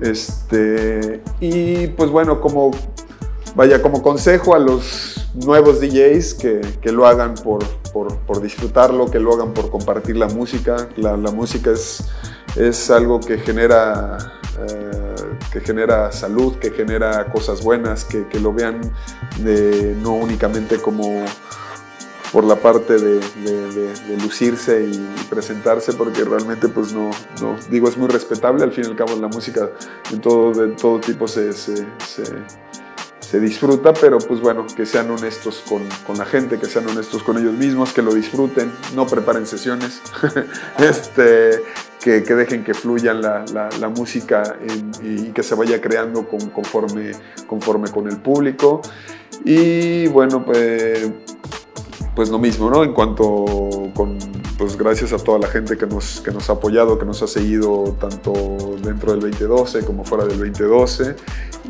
Este, y pues bueno, como, vaya, como consejo a los nuevos DJs que, que lo hagan por, por, por, disfrutarlo, que lo hagan por compartir la música. La, la música es, es algo que genera... Eh, que genera salud, que genera cosas buenas, que, que lo vean de, no únicamente como por la parte de, de, lucirse y presentarse, porque realmente, pues no, no, digo, es muy respetable, al fin y al cabo la música en todo, de todo tipo se, disfruta, pero pues bueno, que sean honestos con, con, la gente, que sean honestos con ellos mismos, que lo disfruten, no preparen sesiones, este, que, dejen que fluya la, la, música y que se vaya creando conforme, conforme con el público. Y bueno, pues, pues lo mismo, ¿no? En cuanto con, pues gracias a toda la gente que nos, que nos ha apoyado, que nos ha seguido tanto dentro del 2012 como fuera del 2012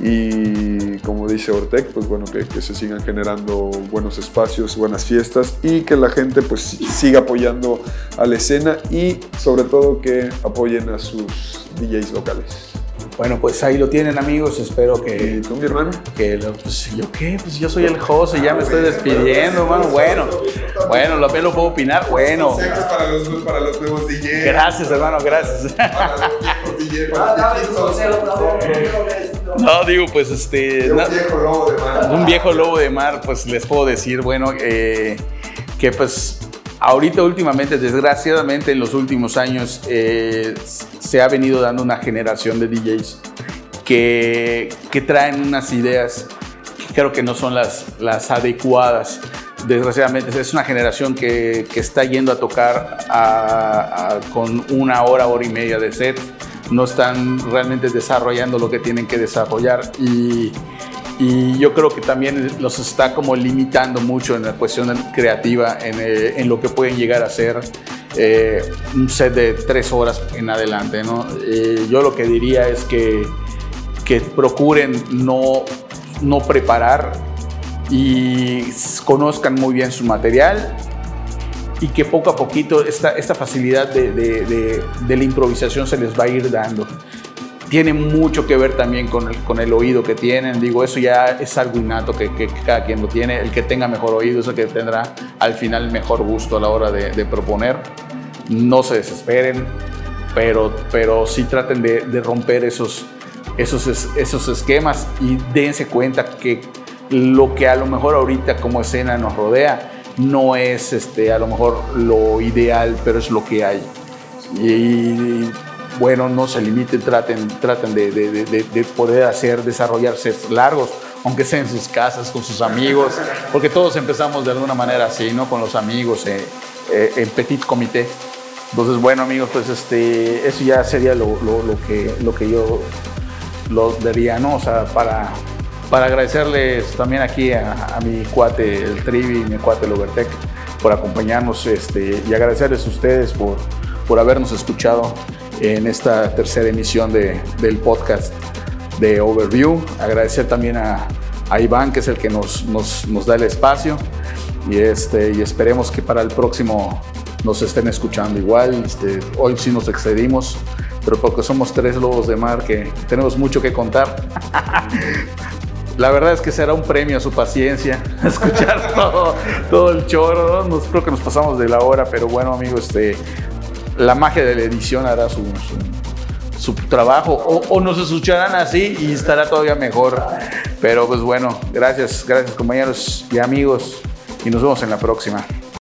y como dice Ortec, pues bueno, que, se sigan generando buenos espacios, buenas fiestas y que la gente pues siga apoyando a la escena y sobre todo que apoyen a sus DJs locales. Bueno, pues ahí lo tienen amigos, espero que... ¿Y tú, mi hermano? Que pues yo qué, pues yo soy el host y ya me estoy despidiendo, hermano. Bueno, bueno, lo, lo puedo opinar, bueno. Para los, para los nuevos DJs. Gracias, hermano, gracias. No, digo, pues este... Un viejo lobo de mar. Un viejo lobo de mar, pues les puedo decir, bueno, eh, que pues Ahorita últimamente, desgraciadamente en los últimos años, eh, se ha venido dando una generación de DJs que, que traen unas ideas que creo que no son las, las adecuadas. Desgraciadamente es una generación que, que está yendo a tocar con una hora, hora y media de set. No están realmente desarrollando lo que tienen que desarrollar y y yo creo que también los está como limitando mucho en la cuestión creativa, en, eh, lo que pueden llegar a ser eh, un set de tres horas en adelante. ¿no? Eh, yo lo que diría es que, que procuren no, no preparar y conozcan muy bien su material y que poco a poquito esta, esta facilidad de, de, de la improvisación se les va a ir dando tiene mucho que ver también con el, con el oído que tienen. Digo, eso ya es algo innato que, que, cada quien lo tiene. El que tenga mejor oído es el que tendrá al final mejor gusto a la hora de, de proponer. No se desesperen, pero, pero sí traten de, de romper esos, esos, esos esquemas y dense cuenta que lo que a lo mejor ahorita como escena nos rodea no es este, a lo mejor lo ideal, pero es lo que hay. Y bueno, no se limiten, traten, traten de, de, poder hacer, desarrollarse largos, aunque sea en sus casas, con sus amigos, porque todos empezamos de alguna manera así, ¿no? Con los amigos, eh, eh, en petit comité. Entonces, bueno, amigos, pues este, eso ya sería lo, que, lo que yo lo diría, ¿no? O sea, para, para agradecerles también aquí a, mi cuate, el Trivi, mi cuate, el Overtech, por acompañarnos este, y agradecerles a ustedes por, por habernos escuchado en esta tercera emisión de, del podcast de Overview. Agradecer también a, Iván, que es el que nos, nos, nos, da el espacio. Y, este, y esperemos que para el próximo nos estén escuchando igual. Este, hoy sí nos excedimos, pero porque somos tres lobos de mar que tenemos mucho que contar. La verdad es que será un premio a su paciencia escuchar todo, todo el choro. Nos, creo que nos pasamos de la hora, pero bueno, amigos, este, la magia de la edición hará su, su, trabajo o, nos escucharán así y estará todavía mejor. Pero pues bueno, gracias, gracias compañeros y amigos y nos vemos en la próxima.